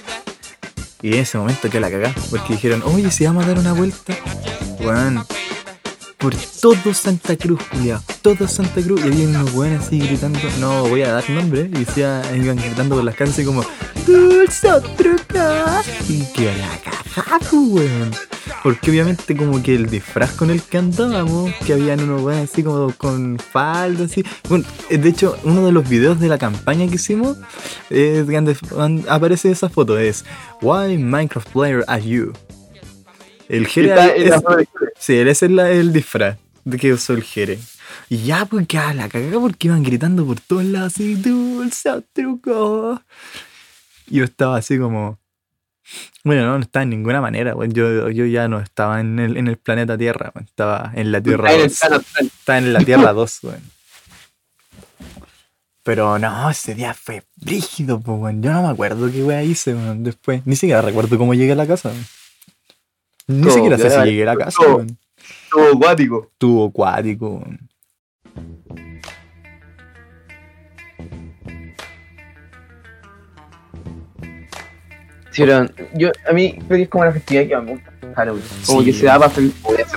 S1: Y en ese momento que la cagá, porque dijeron, oye, si vamos a dar una vuelta, weón, por todo Santa Cruz, culiao, todo Santa Cruz, y había unos weones así gritando, no voy a dar nombre, y decía, iban gritando por las calles así como, Dulce truca, y que la cagá, pues, weón. Porque obviamente como que el disfraz con el que andábamos, que habían unos weones así como con falda, así. Bueno, eh, de hecho, uno de los videos de la campaña que hicimos, eh, aparece esa foto, es Why Minecraft Player Are You? El Jere es- Sí, ese es el disfraz de que usó el Jere. Y ya, pues que a la cagada porque iban gritando por todos lados así, dulce truco. Y yo estaba así como. Bueno, no, no estaba en ninguna manera, weón. Yo, yo ya no estaba en el, en el planeta Tierra, weón. Estaba en la Tierra
S2: Está en el
S1: 2.
S2: plano astral.
S1: Estaba en la Tierra 2, weón. Pero no, ese día fue brígido, pues, weón. Yo no me acuerdo qué weá hice, weón, después. Ni siquiera recuerdo cómo llegué a la casa, weón. Ni siquiera sé si llegué a la casa.
S2: Todo acuático.
S1: Estuvo acuático, weón.
S2: Sí, pero yo, a mí creo que es como una festividad que me gusta. Halloween. Como
S1: Sí.
S2: que se da para hacer.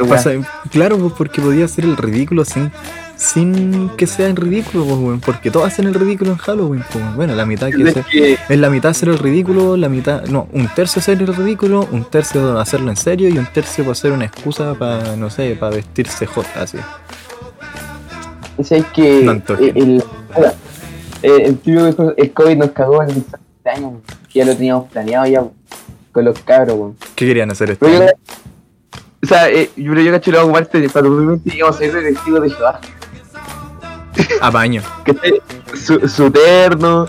S1: Pasa- claro, pues porque podía hacer el ridículo sin, sin que sea en ridículo, pues. Porque todos hacen el ridículo en Halloween, pues. Bueno, la mitad que
S2: Es que
S1: es la mitad hacer el ridículo, la mitad, no, un tercio hacer el ridículo, un tercio hacerlo en serio y un tercio para hacer una excusa para, no sé, para vestirse hot, así.
S2: ¿sabes que el, el, el COVID nos cagó en este año, que ya lo teníamos planeado ya con los cabros, weón.
S1: ¿Qué querían hacer
S2: Pero yo,
S1: año?
S2: o sea, eh, yo, pero yo cacho lo hago parte para 2020 íbamos a ir de testigos de Jehová.
S1: A baño.
S2: Que su, su terno.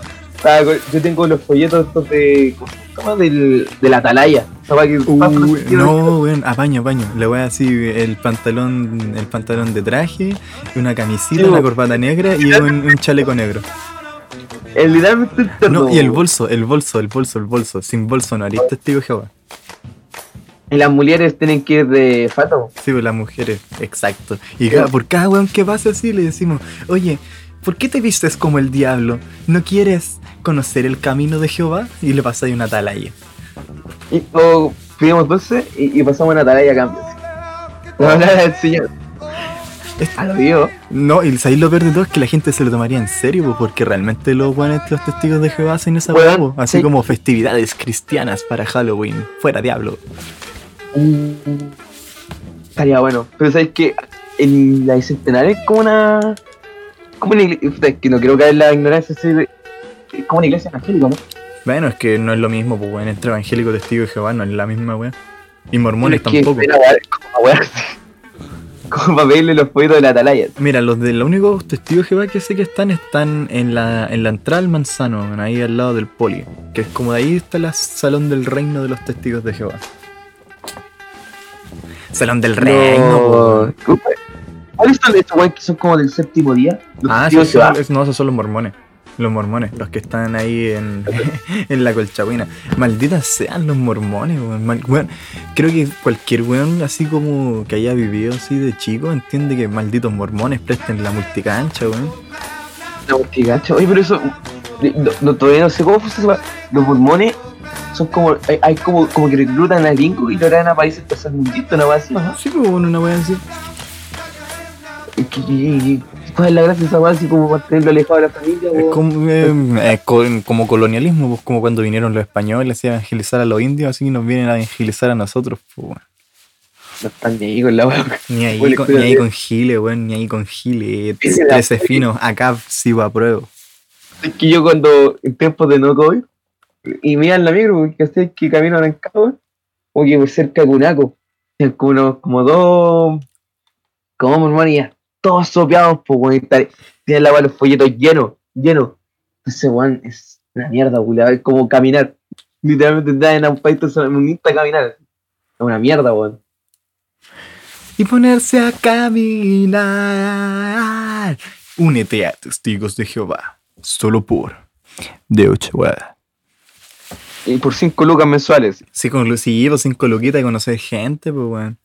S2: yo tengo los folletos estos de. ¿Cómo? Del, de la atalaya.
S1: No, weón, a baño, a baño. Le voy a decir el pantalón, el pantalón de traje, una camisita,
S2: Sí,
S1: una corbata negra y un, un chaleco negro.
S2: El literalmente el terno.
S1: No, y el bolso, el bolso, el bolso, el bolso. Sin bolso no harías testigo Jehová.
S2: Y las mujeres tienen que ir de fato.
S1: Sí, pues las mujeres, exacto. Y cada- por cada weón que pasa así le decimos, oye, ¿por qué te vistes como el diablo? ¿No quieres conocer el camino de Jehová? Y le pasáis una atalaya.
S2: Y, o pedimos dulce y, y pasamos una atalaya a cambio. La del Señor. A lo.
S1: No, y sabéis lo peor de todo es que la gente se lo tomaría en serio, porque realmente los weones, los testigos de Jehová hacen esa pues, así
S2: sí.
S1: como festividades cristianas para Halloween. Fuera diablo.
S2: Mm, Estaría bueno. Pero sabes que la bicentenaria es como una. Como una iglesia. Que no quiero caer en la ignorancia. Es como una iglesia evangélica, ¿no?
S1: Bueno, es que no es lo mismo, pues, weón, entre evangélico y testigo de Jehová no es la misma weá. Y mormones
S2: Pero es que
S1: tampoco.
S2: era como Como para pedirle los pollitos de la atalaya.
S1: Mira, los de los únicos testigos de Jehová que sé que están, están en la, en la entrada al manzano, ahí al lado del poli. Que es como de ahí está el salón del reino de los testigos de Jehová. Salón del reino.
S2: No. ¿Cuáles son estos que son como del séptimo día? Los
S1: Ah, sí, son- no, esos son los mormones. Los mormones, los que están ahí en, en la colchagüina. Malditas sean los mormones, weón. Mal- weón, Creo que cualquier weón así como que haya vivido así de chico entiende que malditos mormones presten la multicancha, weón.
S2: La multigacha. Oye, pero eso. No, no, todavía no sé cómo funciona. Los mormones son como. Hay, hay como, como que reclutan a gringos y lo traen a países tercermundistas, una weá así, ¿no?
S1: Sí, pues bueno, una weá así.
S2: ¿Cuál es la gracia de esa weá así como mantenerlo alejado de la familia,
S1: Es como, eh, es co- como colonialismo, pues, como cuando vinieron los españoles a evangelizar a los indios, así nos vienen a evangelizar a nosotros. Pues, weón.
S2: No están ni ahí con la weá.
S1: Ni ahí,
S2: Bueno,
S1: con, ni ahí con Gile, weón, ni ahí con Gile.
S2: Ese era-
S1: 13 finos, acá sí va a prueba.
S2: Es que yo cuando, en tiempos de no COVID, y me iban la micro, porque sé que caminan en Cabo, o que por cerca de Cunaco, como como dos, como hermano, ya, todos sopeados, pues, weón, tienen la los folletos llenos, llenos. Entonces, weón, es una mierda, weón, es como caminar. Literalmente te en un país tercermundista a caminar. Es una mierda, weón.
S1: Y ponerse a caminar. Únete a Testigos de Jehová, solo por de 8
S2: Y por 5 lucas mensuales.
S1: Sí, con sí, pues cinco luquitas y conocer gente, pues, weón.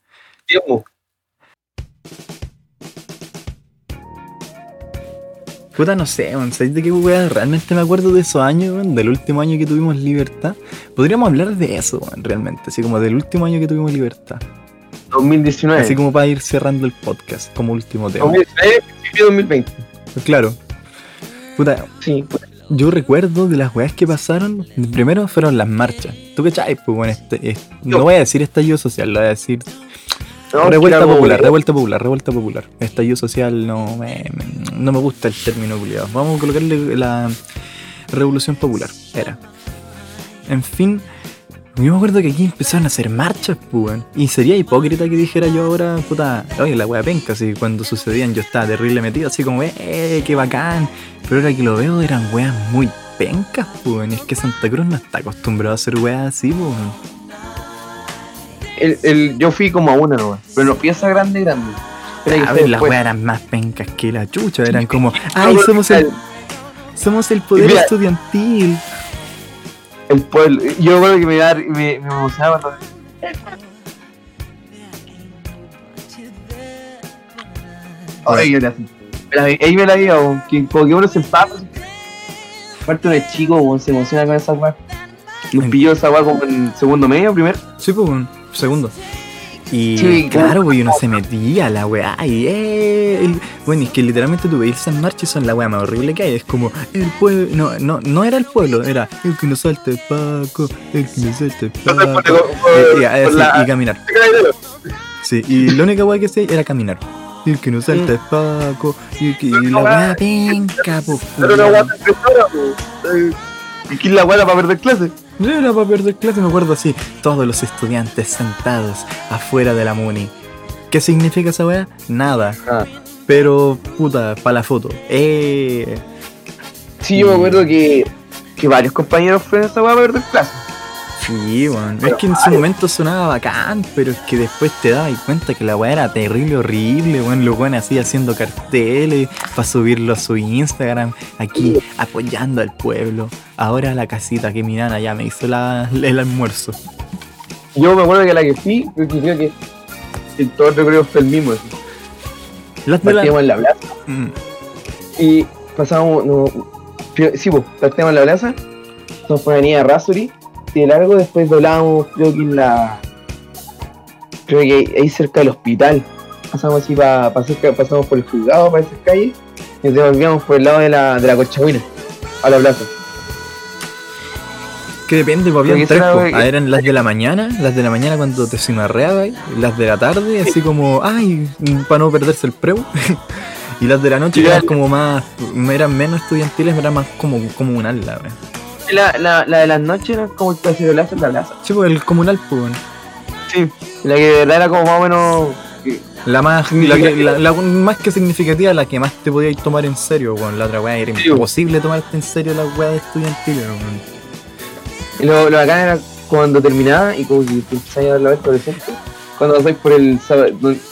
S1: Puta, no sé, weón. ¿Sabes de qué weón? Realmente me acuerdo de esos años, weón. Del último año que tuvimos libertad. Podríamos hablar de eso, weón, realmente. Así como del último año que tuvimos libertad.
S2: 2019.
S1: Así como para ir cerrando el podcast como último tema.
S2: 2019, principio 2020.
S1: Pues claro. Puta,
S2: Sí, pues,
S1: yo recuerdo de las weas que pasaron. Primero fueron las marchas. ¿Tú cachai? Pues bueno, este, es- no voy a decir estallido social, lo voy a decir
S2: no,
S1: revuelta popular, revuelta popular, revuelta popular. Estallido social no me, no me gusta el término culiado. Vamos a colocarle la revolución popular. Era. En fin, yo me acuerdo que aquí empezaron a hacer marchas, pues. Y sería hipócrita que dijera yo ahora, puta, oye, la wea penca, así cuando sucedían yo estaba terrible metido, así como, eh, qué bacán. Pero ahora que lo veo eran weas muy pencas, pues. Y es que Santa Cruz no está acostumbrado a hacer weas así, pues.
S2: El, el- yo fui como a una nomás, pero no pieza grande, grande.
S1: A ver,
S2: fue
S1: las weas eran más pencas que la chucha, eran como, ay, somos el, somos el poder
S2: Mira.
S1: estudiantil.
S2: el pueblo. Yo creo que me da, me, me emocionaba. Ay, yo me la- ahí me la weón, que como que uno se empapa. así. Aparte es chico, se emociona con esa weá. Nos pilló esa weá como en segundo medio, primero.
S1: Sí, pues, weón, segundo. Y
S2: Sí,
S1: claro, pues uno se metía a la weá y eh, el- bueno, y es que literalmente tú veías esas marchas y son la weá más horrible que hay. Es como el pueblo, no, no, no era el pueblo, era el que nos salte el Paco, el que nos salte el
S2: Entonces,
S1: Paco.
S2: por- por-
S1: Y, y así,
S2: por la-
S1: y caminar. Sí, y la única weá que hacía era caminar. Y el que nos salta el Paco, y, el que- y la weá penca, pues.
S2: Pero una weá de tres horas, weón. Eh, ¿Y quién la weá para perder clase?
S1: No era para perder clase, me acuerdo así. Todos los estudiantes sentados afuera de la Muni. ¿Qué significa esa weá? Nada.
S2: Ah.
S1: Pero, puta, para la foto. Eh.
S2: Sí, yo me acuerdo que, que varios compañeros fueron a esa weá para perder clase.
S1: Sí. Es
S2: Pero,
S1: que en su momento sonaba bacán, pero es que después te dabas cuenta que la weá era terrible, horrible, weón. Los weones así haciendo carteles para subirlo a su Instagram, aquí apoyando al pueblo. Ahora la casita que mi nana ya me hizo la, el almuerzo.
S2: Yo me acuerdo que la que fui, creo que, creo que el todo el recorrido fue el mismo. así.
S1: Las de la-
S2: en la plaza
S1: Mm.
S2: y pasábamos, no, sí, pues, partíamos en la plaza, nos por la avenida Rasuri, de largo después doblábamos, creo que en la, creo que ahí- cerca del hospital, pasamos así para cerca, pasamos por el juzgado, para esas calles, y nos devolvíamos por el lado de la, de la Cochahuina, a la plaza.
S1: Que depende, pues
S2: Porque
S1: tres, pues.
S2: era-
S1: Ah, eran las de la mañana, las de la mañana cuando te cimarreabas, y las de la tarde, así como, ay, para no perderse el preu. y las de la noche eran- como más, eran menos estudiantiles, eran más como comunal, la verdad.
S2: La, la, la de las noches era como el cacerolazo en la plaza.
S1: Sí, pues el comunal, pues, weón.
S2: Sí, la que de verdad era como más o menos.
S1: La más, la, que- la- la más que significativa, la que más te podías tomar en serio, weón. La otra weá era
S2: Sí,
S1: imposible tomarte en serio las weas estudiantiles, weón.
S2: Y lo, lo bacán era cuando terminaba y como que te empezabas a dar la vez por el centro. Cuando pasáis por el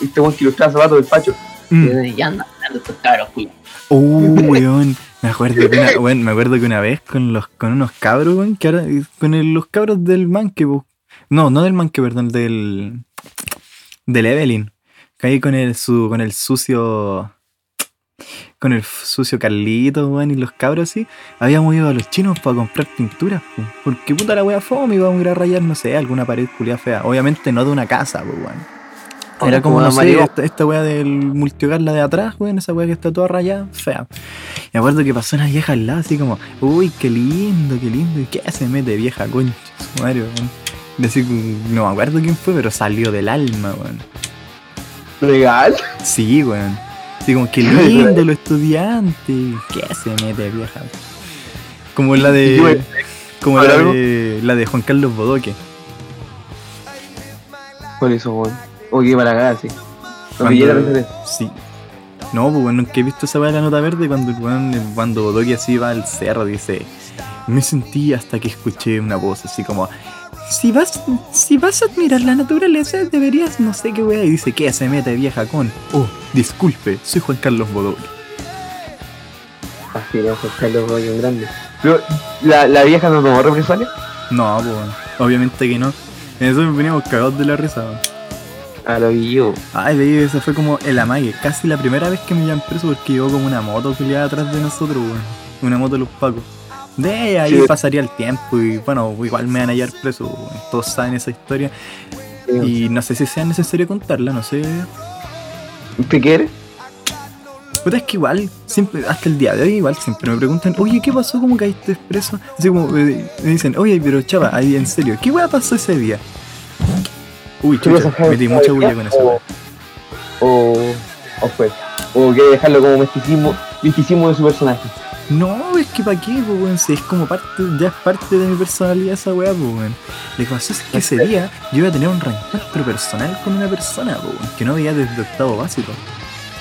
S2: este buen que ilustraba zapatos del Pacho.
S1: Mm.
S2: Y anda, anda estos cabros, culo.
S1: Uh, weón. Me acuerdo que una, weón, me acuerdo que una vez con los con unos cabros, weón, que ahora con los cabros del manque. No, no del manque, perdón, del del Evelyn. Caí con el su con el sucio con el sucio Carlito, weón, y los cabros así, habíamos ido a los chinos para comprar pinturas, po. porque puta la wea fome, íbamos a ir a rayar, no sé, alguna pared culia fea. Obviamente no de una casa, weón. Era como, no sé, esta, esta weá del multihogar, la de atrás, weón, esa weá que está toda rayada, fea. Y me acuerdo que pasó una vieja al lado, así como, uy, qué lindo, qué lindo, ¿y qué se mete vieja, concha, su madre, weón? Así, no me acuerdo quién fue, pero salió del alma, weón.
S2: ¿Legal?
S1: Sí, weón. Así como, qué lindo los estudiantes, ¿qué se mete vieja? Como la
S2: ¿Y qué
S1: de, como la de, la de Juan Carlos Bodoque.
S2: Por eso, weón. Oye, para acá, sí.
S1: Cuando-. Sí. No, pues bueno, nunca he visto esa weá de la nota verde cuando el cuando Bodoque así va al cerro, dice, me sentí hasta que escuché una voz así como, si vas, si vas a admirar la naturaleza, deberías, no sé qué weá, y dice, ¿qué se mete vieja con? Oh, disculpe, soy Juan Carlos Bodoque.
S2: Así era Juan Carlos Bodoque, un grande. Pero, ¿la, la vieja no tomó represalia?
S1: No, pues bueno, obviamente que no. En eso me veníamos cagados de la risa.
S2: A lo vi yo.
S1: Ay, veí, ese fue como el amague, casi la primera vez que me llevan preso porque llegó como una moto que atrás de nosotros, weón. Una moto de los pacos. De ahí
S2: Sí.
S1: pasaría el tiempo y bueno, igual me van a llevar preso, weón. Todos saben esa historia. Y no sé si sea necesario contarla, no sé.
S2: ¿Qué quieres?
S1: Pero es que igual, siempre, hasta el día de hoy, igual siempre me preguntan, oye, ¿qué pasó? ¿Cómo caíste preso? Así como eh, me dicen, oye, pero chava, ahí en serio, ¿qué weá pasó ese día? Uy,
S2: ¿Qué
S1: chucha, metí mucha bulla con eso.
S2: O, o, o fue. O que dejarlo como misticismo, misticismo de su personaje.
S1: No, es que pa' qué, pues, weón, si es como parte, ya es parte de mi personalidad esa weá, pues, weón. Lo que pasó es que ese día yo iba a tener un reencuentro personal con una persona, pues, weón, que no veía desde octavo básico.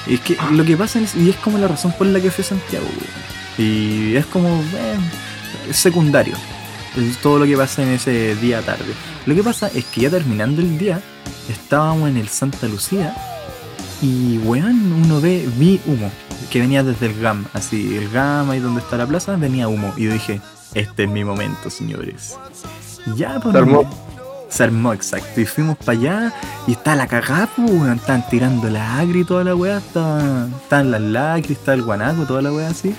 S1: Y es que lo que pasa es, y es como la razón por la que fui a Santiago, weón. Y es como, eh, es Es todo lo que pasa en ese día tarde. Lo que pasa es que ya terminando el día, estábamos en el Santa Lucía y, weón, uno ve, vi humo que venía desde el GAM, así, el GAM ahí donde está la plaza, venía humo. Y yo dije, este es mi momento, señores. Ya, pues.
S2: Se armó.
S1: Se armó, exacto. Y fuimos para allá y está la cagada, pues, weón. Estaban tirando la agri y toda la weá. Estaban las lacris, estaba el guanaco, toda la weá así.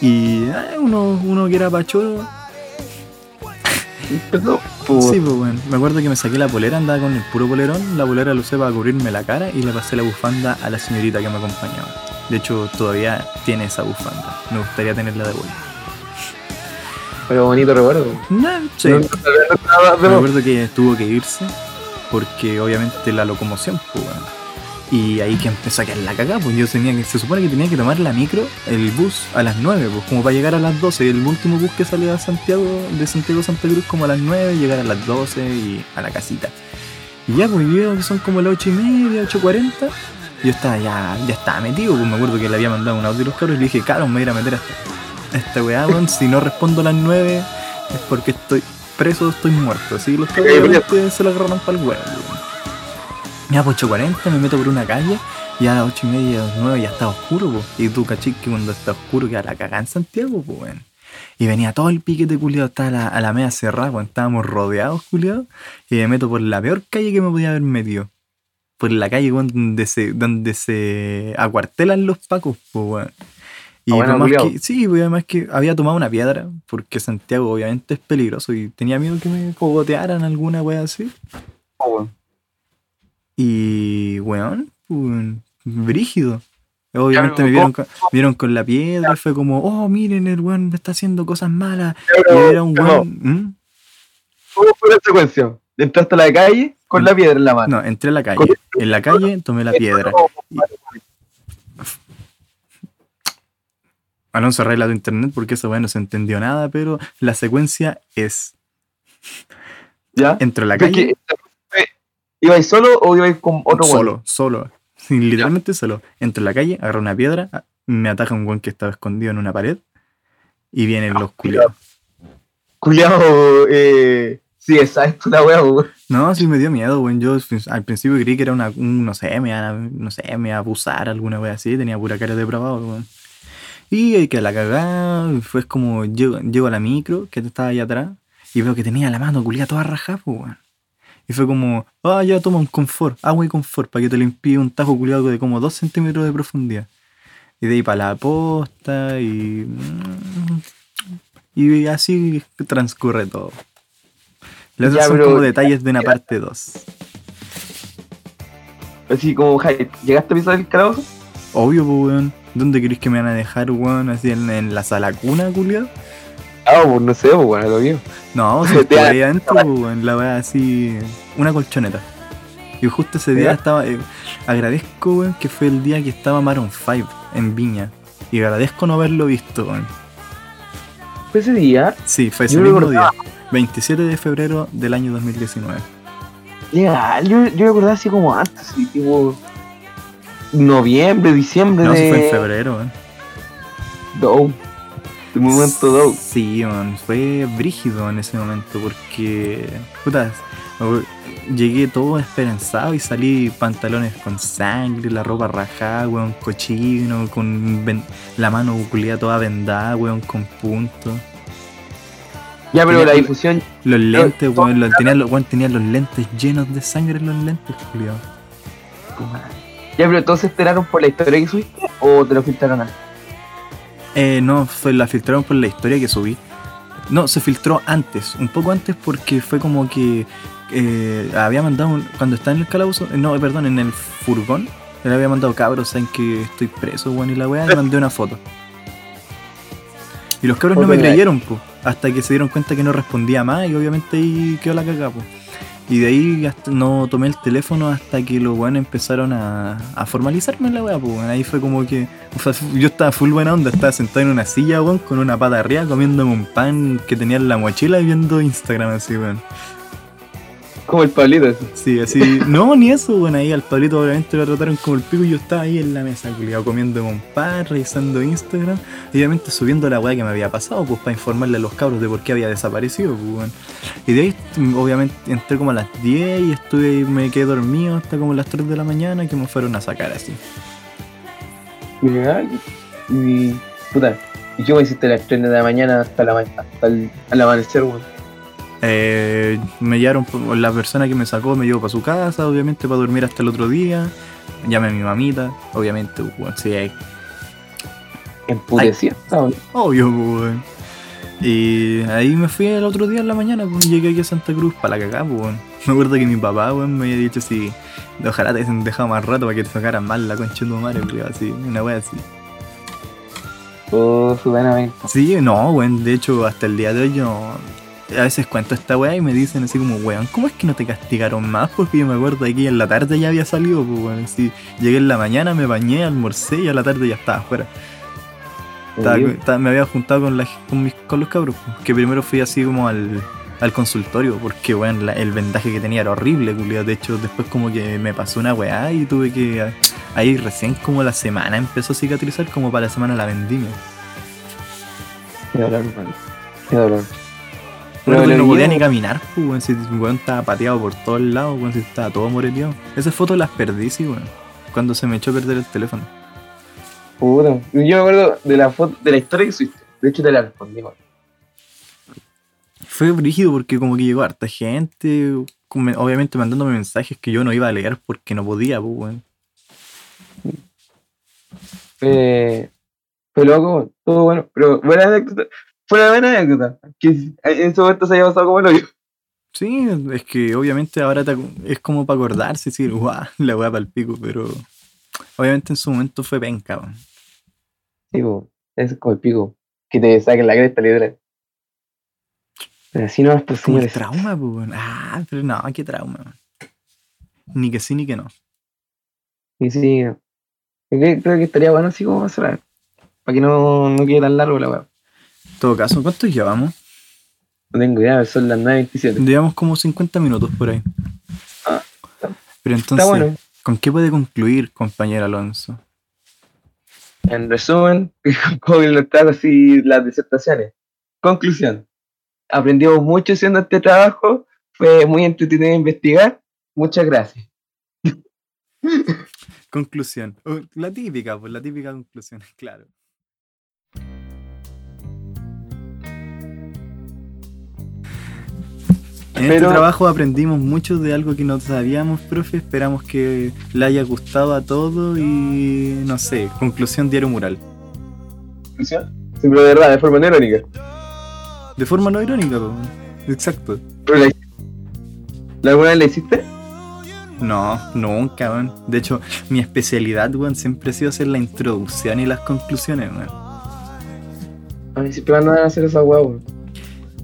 S1: Y ah, uno, uno que era pachoro.
S2: Pero, pues,
S1: Sí, pues, weón. Me acuerdo que me saqué la polera, andaba con el puro polerón. La polera lo usé para cubrirme la cara y le pasé la bufanda a la señorita que me acompañaba. De hecho, todavía tiene esa bufanda. Me gustaría tenerla de vuelta.
S2: pero bonito recuerdo.
S1: No, sí.
S2: No,
S1: Me acuerdo que tuvo que irse porque obviamente la locomoción, pues, weón. Y ahí que empezó a quedar la cagada, pues yo tenía que, se supone que tenía que tomar la micro, el bus a las 9, pues como para llegar a las 12. El último bus que salía de Santiago, de Santiago a Santa Cruz como a las 9, llegar a las 12 y a la casita. Y ya, pues yo que son como las 8 y media, 8.40. Yo estaba ya, ya estaba metido, pues me acuerdo que le había mandado un audio a los cabros y le dije, caro, me voy a ir a meter a esta, a esta weá, weón. Si no respondo a las 9 es porque estoy preso, estoy muerto. Así que los cabros se lo agarraron para el huevo. Ya, pues 8.40 me meto por una calle y a las 8 y media, 9 ya está oscuro, po. Y tú cachis que cuando está oscuro queda la cagada en Santiago, pues, weón. Y venía todo el piquete culiado, estaba la, a la media cerrada, cuando estábamos rodeados, culiado. Y me meto por la peor calle que me podía haber metido. Por la calle donde se, donde se acuartelan los pacos, pues, weón. Y
S2: Ah, bueno,
S1: además que, sí, pues, además que había tomado una piedra, porque Santiago obviamente es peligroso y tenía miedo que me cogotearan alguna wea así.
S2: Oh,
S1: Y, weón, weón, brígido. Obviamente
S2: Claro,
S1: me vieron con, vieron con la piedra y fue como, oh, miren, el weón está haciendo cosas malas. Y
S2: Pero,
S1: era un
S2: no,
S1: weón. ¿Mm?
S2: ¿Cómo fue la secuencia? Entraste a la calle con la piedra en la mano.
S1: No, entré a la calle. En la calle tomé la piedra. Alonso arregla tu internet porque esa weón no se entendió nada, pero la secuencia es:
S2: ¿Ya?
S1: entro a la
S2: Es
S1: calle,
S2: que, ¿Ibais solo o ibais con otro weón?
S1: solo, solo. Literalmente solo. Entro a la calle, agarro una piedra, a- me ataca un weón que estaba escondido en una pared y vienen los culiados.
S2: Culiao, eh. Sí, esa es la wea, weón.
S1: No, sí me dio miedo, weón. Yo al principio creí que era una, un, no sé, me iban a, no sé, me iba a abusar, alguna wea así, tenía pura cara de depravado, weón. Y ahí que la cagada, fue como, llego, llego a la micro, que estaba ahí atrás, y veo que tenía la mano culiada toda rajada, pues, weón. Y fue como, ah, ya toma un confort, agua y confort, para que te limpie un tajo culiado de como 2 centímetros de profundidad. Y de ahí para la posta, y. Y así transcurre todo. Los
S2: Ya,
S1: otros son como detalles de una parte 2.
S2: Así como, Jai, ¿llegaste a pisar el calabozo?
S1: Obvio, pues, weón. ¿Dónde queréis que me van a dejar, weón? Así en, en la sala cuna, culiado.
S2: Ah, pues no sé, pues bueno, lo vi.
S1: No, estoy ahí adentro, pues. La weá así. Una colchoneta. Y justo ese día
S2: ¿Ya?
S1: estaba. eh, agradezco, weón, que fue el día que estaba Maroon 5 en Viña. Y agradezco no haberlo visto, weón.
S2: Fue ese día,
S1: Sí, fue ese
S2: Yo
S1: mismo
S2: recordaba.
S1: día. 27 de febrero del año 2019.
S2: legal, yo, yo me acordaba así como antes, así tipo. Noviembre, diciembre
S1: No,
S2: de.
S1: si fue en febrero, weón.
S2: Dow. Momento.
S1: Sí, man, fue brígido en ese momento porque, putas, llegué todo esperanzado y salí pantalones con sangre, la ropa rajada, weón, cochino, con ven- la mano culiada toda vendada, weón, con puntos.
S2: Ya, pero
S1: Tenía-
S2: la difusión.
S1: Los lentes, weón, los, tenía, los, weón, tenía los lentes llenos de sangre en los lentes, culiado.
S2: Ya, pero entonces te enteraron por la historia que subiste o te lo filtraron antes.
S1: Eh, no, fue, la filtraron por la historia que subí. No, se filtró antes, un poco antes porque fue como que eh, había mandado, un- cuando estaba en el calabozo, eh, no, perdón, en el furgón, le había mandado cabros, saben que estoy preso, weón, y la weá, le mandé una foto. Y los cabros no me creyeron, pues, hasta que se dieron cuenta que no respondía más y obviamente ahí quedó la cagada, pues. Y de ahí no tomé el teléfono hasta que los weones empezaron a, formalizarme en la weá, pues. Ahí fue como que. o sea, yo estaba full buena onda, estaba sentado en una silla, weón, con una pata arriba, comiéndome un pan que tenía en la mochila y viendo Instagram así, weón.
S2: Como el Pablito. así.
S1: Sí, así. No, ni eso, weón. Ahí al Pablito obviamente lo trataron como el pico y yo estaba ahí en la mesa, culiado, comiéndome un pan, revisando Instagram. Y obviamente subiendo la weá que me había pasado, pues para informarle a los cabros de por qué había desaparecido, pues, weón. Y de ahí, obviamente, entré como a las 10 y estuve ahí, me quedé dormido hasta como las 3 de la mañana que me fueron a sacar así.
S2: Y. Puta. ¿Y qué me hiciste las 3 de la mañana hasta, la, hasta el, al amanecer, weón?
S1: Eh, me llevaron, la persona que me sacó me llevó para su casa, obviamente para dormir hasta el otro día. Llamé a mi mamita, obviamente, weón, sí, ahí
S2: Emputecida, ¿sabes?
S1: Obvio, pues, weón. Y ahí me fui el otro día en la mañana, pues llegué aquí a Santa Cruz para la cagá, pues. Me acuerdo que mi papá, weón, me había dicho así, ojalá te hubiesen dejado más rato para que te sacaran mal la concha de tu madre, culiao, así, una wea así.
S2: Oh.
S1: Sí, no, weón, de hecho, hasta el día de hoy yo a veces cuento esta weá y me dicen así como, weón, ¿cómo es que no te castigaron más? Porque yo me acuerdo que en la tarde ya había salido, pues, weón, así, llegué en la mañana, me bañé, almorcé y a la tarde ya estaba afuera. Estaba- me había juntado con, la, con, mis, con los cabros, pues, que primero fui así como al, al consultorio, porque bueno, la- el vendaje que tenía era horrible, culiao. De hecho, después como que me pasó una weá y tuve que... Ahí recién como la semana empezó a cicatrizar, como para la semana la vendimia.
S2: Qué dolor, man. Qué dolor.
S1: Pero no podía ni caminar, pues, weón, si el weón estaba pateado por todos lados, weón, si estaba todo moreteado. Esas fotos las perdí, sí, weón, cuando se me echó a perder el teléfono.
S2: Puta. Yo me acuerdo de la foto, de la historia que subiste. De hecho, te la respondí, weón.
S1: Fue brígido porque como que llegó harta gente, obviamente mandándome mensajes que yo no iba a leer porque no podía, pues, weón.
S2: Fue, fue loco, todo bueno. Pero buena anécdota. Fue una buena anécdota. Que en ese momento se había pasado como el hoyo.
S1: Sí, es que obviamente ahora te es como para acordarse y decir, guau, la weá para el pico, pero obviamente en su momento fue penca, weón.
S2: Sí, po. es como el pico. Que te saquen la cresta, literal. Pero así no, pues
S1: Como el trauma, pues. Ah, pero no, qué trauma, weón. Ni que sí ni que no.
S2: Sí, sí. Creo creo que estaría bueno así como cerrar. Para que no, no quede tan largo la weá.
S1: En todo caso, ¿cuántos llevamos?
S2: No tengo idea, son las 9.27.
S1: Llevamos como 50 minutos por ahí.
S2: Ah,
S1: Pero entonces,
S2: bueno.
S1: ¿con qué puede concluir, compañero Alonso?
S2: En resumen, como los casos así las disertaciones. Conclusión. Aprendimos mucho haciendo este trabajo. Fue muy entretenido investigar. Muchas gracias.
S1: Conclusión. Uh, La típica, pues la típica conclusión, claro. En este
S2: Pero-
S1: trabajo aprendimos mucho de algo que no sabíamos, profe. Esperamos que le haya gustado a todos y no sé, conclusión diario mural.
S2: ¿Conclusión? Sí, pero de verdad, de forma no irónica.
S1: De forma no irónica, exacto.
S2: Pero la, ¿La alguna vez la hiciste?
S1: No, nunca, weón. De hecho, mi especialidad, weón, siempre ha sido hacer la introducción y las conclusiones, weón.
S2: A mí siempre van a hacer esa weón.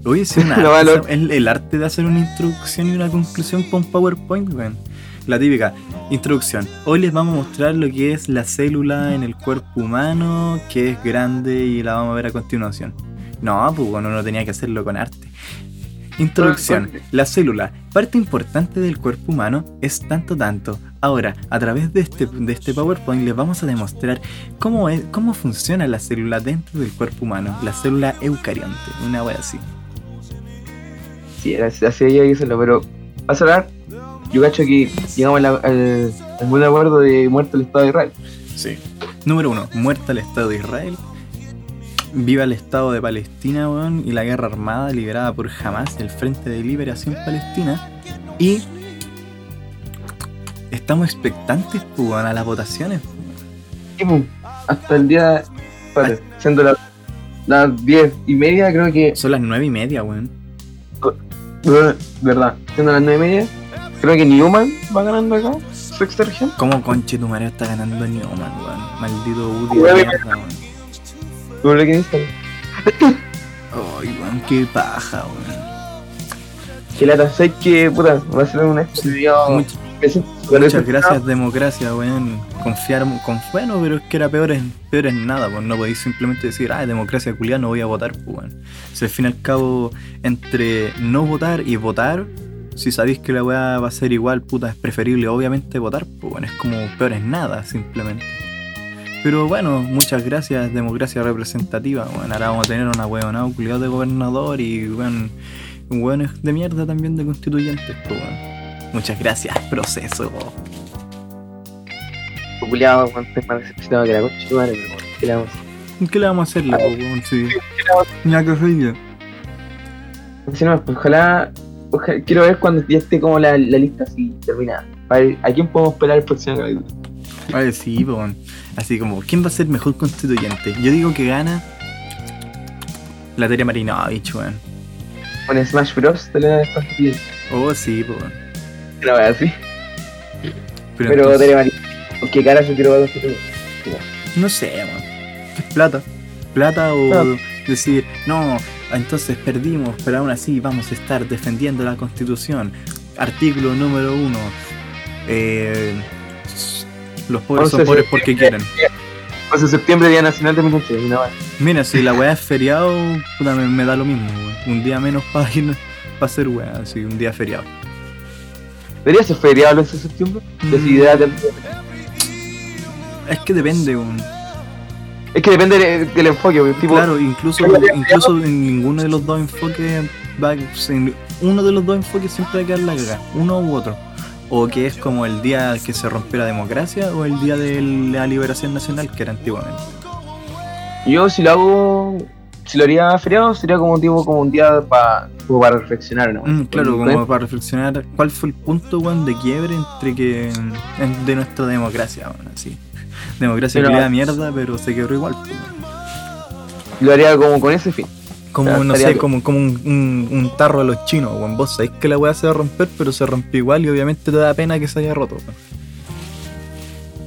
S1: Oye, es una
S2: valoro.
S1: el, el arte de hacer una introducción y una conclusión con PowerPoint, weón. La típica, introducción. Hoy les vamos a mostrar lo que es la célula en el cuerpo humano, que es grande y la vamos a ver a continuación. No, pues bueno, uno tenía que hacerlo con arte. Introducción. La célula, parte importante del cuerpo humano, es tanto tanto. Ahora, a través de este, de este PowerPoint les vamos a demostrar cómo, es, cómo funciona la célula dentro del cuerpo humano, la célula eucarionte, una wea así.
S2: Sí, era, así había que hacerlo, pero a cerrar, yo cacho que llegamos al, al, al buen acuerdo de muerto el Estado de Israel.
S1: Sí. Número uno, muerta el Estado de Israel. Viva el Estado de Palestina, weón, y la guerra armada liderada por Hamas, el Frente de Liberación Palestina. Y estamos expectantes, pues, weón, a las votaciones.
S2: Pum, hasta el día, espérate, siendo la- las diez y media, creo que,
S1: Son las nueve y media, weón.
S2: Verdad, siendo las nueve y media, creo que Newman va ganando acá, sexta región.
S1: ¿Cómo conche tu madre está ganando Newman, weón? Maldito Woody de mierda, weón. Ay, weón, qué paja, weón.
S2: Que la sé que, puta, va a ser una exclusividad.
S1: Much- Muchas gracias, democracia, weón. Confiar, con, bueno, pero es que era peor es, peor es nada, pues no podéis simplemente decir, ah, democracia culiada, no voy a votar, pues, weón. Si al fin y al cabo, entre no votar y votar, si sabéis que la weá va a ser igual, puta, es preferible obviamente votar, pues, weón. Es como peor es nada, simplemente. Pero bueno, muchas gracias, democracia representativa, weón. Ahora vamos a tener una weón culiada de gobernador y, weón, weones de mierda también de constituyentes, pues, weón. Muchas gracias, proceso.
S2: Populeado, cuánto es más decepcionado que la concha madre, ¿qué le vamos a hacer?
S1: ¿Qué le vamos a hacerle, po, weón? Sí. Ya que soy yo.
S2: Así nomás, pues ojalá, ojalá- quiero ver cuando ya esté como la, la lista así terminada. A ver, ¿a quién podemos esperar el próximo capítulo?
S1: A ver, sí, po, weón. Así como, ¿quién va a ser mejor constituyente? Yo digo que gana la Tere Marinovich, weón.
S2: Con Smash Bros. de la constituyente.
S1: Oh, sí, po, weón.
S2: No voy a decir.
S1: Pero,
S2: Pero
S1: entonces,
S2: Tere María. ¿Con qué cara se ver constituyente?
S1: no sé, weón. ¿Qué es plata? ¿Plata o
S2: Plata.
S1: decir, no, entonces perdimos, pero aún así vamos a estar defendiendo la constitución? Artículo número uno. Eh, los pobres son
S2: 11
S1: pobres porque quieren.
S2: 11 de septiembre, Día Nacional de no.
S1: Mira, si la weá es feriado, puta, me, me da lo mismo. Un día menos para para hacer weá, así, un día feriado.
S2: ¿Debería ser feriado el 11 de septiembre? De-
S1: Es que depende, weón.
S2: Es que depende de- del enfoque, tipo,
S1: Claro, incluso, incluso en ninguno de los dos enfoques va en uno de los dos enfoques siempre va a quedar la cagada, uno u otro. O que es como el día que se rompió la democracia o el día de la liberación nacional que era antiguamente.
S2: yo si lo hago, si lo haría feriado, sería como tipo como un día pa- como para reflexionar, ¿no?
S1: Mm, claro, como para reflexionar cuál fue el punto de quiebre entre que de nuestra democracia, weón, así. Democracia
S2: Pero-
S1: que le da mierda, pero se quebró igual. pues.
S2: Lo haría como con ese fin.
S1: Como, no sé,
S2: bien.
S1: como, como un, un- un tarro a los chinos, weón. Vos sabés que la weá se va a romper, pero se rompió igual y obviamente te da pena que se haya roto, weón.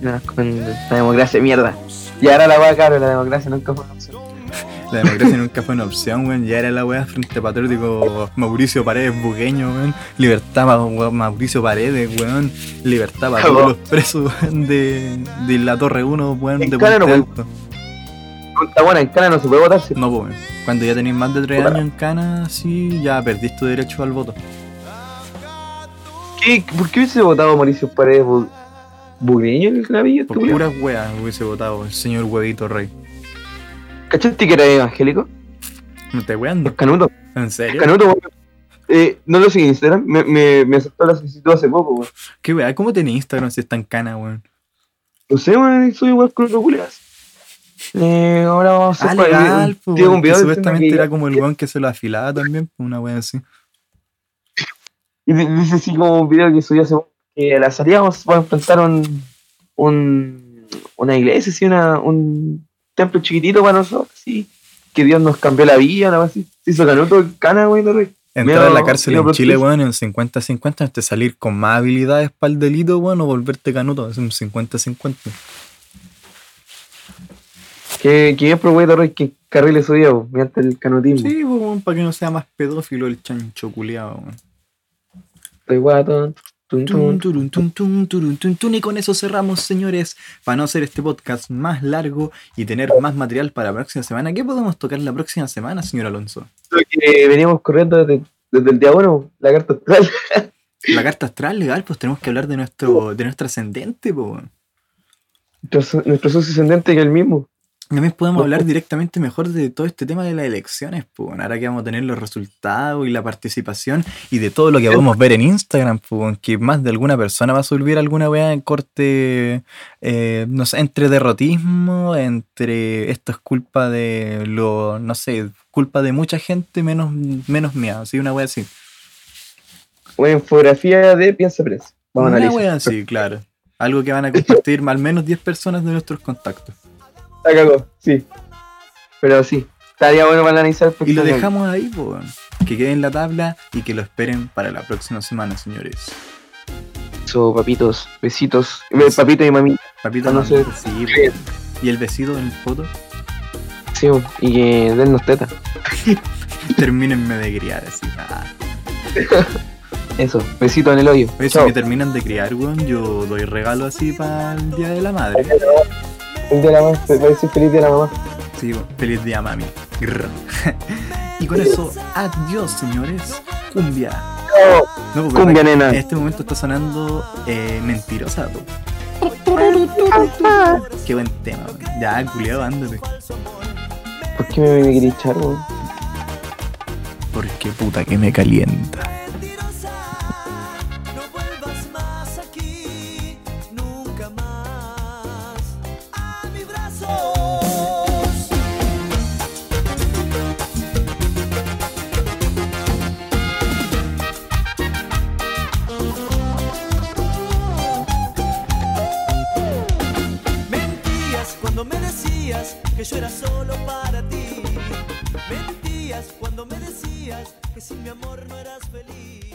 S2: No, con la democracia, mierda. Y ahora la weá, claro, la democracia nunca fue.
S1: La democracia nunca fue una opción, weón. Ya era la weá frente patriótico Mauricio Paredes Bugueño, weón. Libertad weón, Mauricio Paredes, weón. Libertad para todos los presos weón, de, de la Torre 1, weón,
S2: En
S1: de
S2: no
S1: Puente Alto.
S2: Está buena, en Cana no se puede votar, ¿sí?
S1: No, pues, weón. Cuando ya tenéis más de 3
S2: Puta.
S1: años en cana, sí, ya perdiste tu derecho al voto.
S2: ¿Qué, ¿Por qué hubiese votado Mauricio Paredes Bu- Bugreño en el clavillo?
S1: Por puras weas hubiese votado el señor huevito rey.
S2: ¿Cachaste que era evangélico?
S1: ¿Me estás weando?
S2: Es Canuto.
S1: ¿En serio?
S2: Canuto, weón. Eh, no lo en Instagram, me, me, me aceptó la solicitud hace poco, weón.
S1: ¿Qué wea? ¿Cómo tenés Instagram si está en cana, weón?
S2: No sé, weón, soy igual con otro culias. Eh, ahora vamos a
S1: Ah, legal, pues,
S2: un
S1: que
S2: video
S1: supuestamente
S2: que-
S1: era como el weón que se lo afilaba también, pues, una wea así.
S2: Y di- dice así como un video que subió hace poco, que a la salida vamos a enfrentar un, un, una iglesia, así, una, un templo chiquitito para nosotros, así, que Dios nos cambió la vida, algo así. Se hizo canuto, cana, güey, no rey.
S1: Entrar a la cárcel en Chile, weón, en 50-50, antes de salir con más habilidades para el delito, weón, o volverte canuto, es un 50-50.
S2: Que, que bien propuesto Roy que carriles su vida, mediante el canotismo.
S1: Sí, weón, para que no sea más pedófilo el chancho culiado, weón.
S2: Estoy guato.
S1: Y con eso cerramos, señores. Para no hacer este podcast más largo y tener más material para la próxima semana. ¿Qué podemos tocar la próxima semana, señor Alonso?
S2: Lo que veníamos corriendo desde, desde el día uno, la carta astral.
S1: La carta astral, legal, pues tenemos que hablar de nuestro, de nuestro ascendente, weón.
S2: nuestro, nuestro socio ascendente que es el mismo.
S1: También podemos hablar directamente mejor de todo este tema de las elecciones, pues. Ahora que vamos a tener los resultados y la participación y de todo lo que podemos ver en Instagram, pues, que más de alguna persona va a subir alguna weá en corte, eh, no sé, entre derrotismo, entre esto es culpa de lo, no sé, culpa de mucha gente menos, menos mía, así una weá así.
S2: Una infografía de Piensa Prensa. Vamos a
S1: una
S2: analizar.
S1: weá así, claro. Algo que van a compartir al menos 10 personas de nuestros contactos.
S2: La cagó, sí. Pero sí, estaría bueno para analizar.
S1: Y lo dejamos ahí, weón. que quede en la tabla y que lo esperen para la próxima semana, señores.
S2: Eso, papitos, besitos. Eh, Papito y mami.
S1: Papito,
S2: Ah, no sé.
S1: sí.
S2: Bien.
S1: y el besito en foto,
S2: Sí, y que dennos teta.
S1: termínenme de criar así. Ah.
S2: Eso, besito en el hoyo. Chao.
S1: me terminan de criar, weón, yo doy regalo así para el día de la madre.
S2: El de la mamá, voy a decir feliz de la mamá.
S1: Sí, feliz día, mami. Y con eso, adiós, señores. Cumbia. No, pues,
S2: Cumbia, nena.
S1: En este momento está sonando eh, mentirosa. Qué buen tema. Ya, culiado, ándate.
S2: ¿Por qué me, quería echar?
S1: Porque puta que me calienta.
S3: Que yo era solo para ti. Mentías cuando me decías que sin mi amor no eras feliz.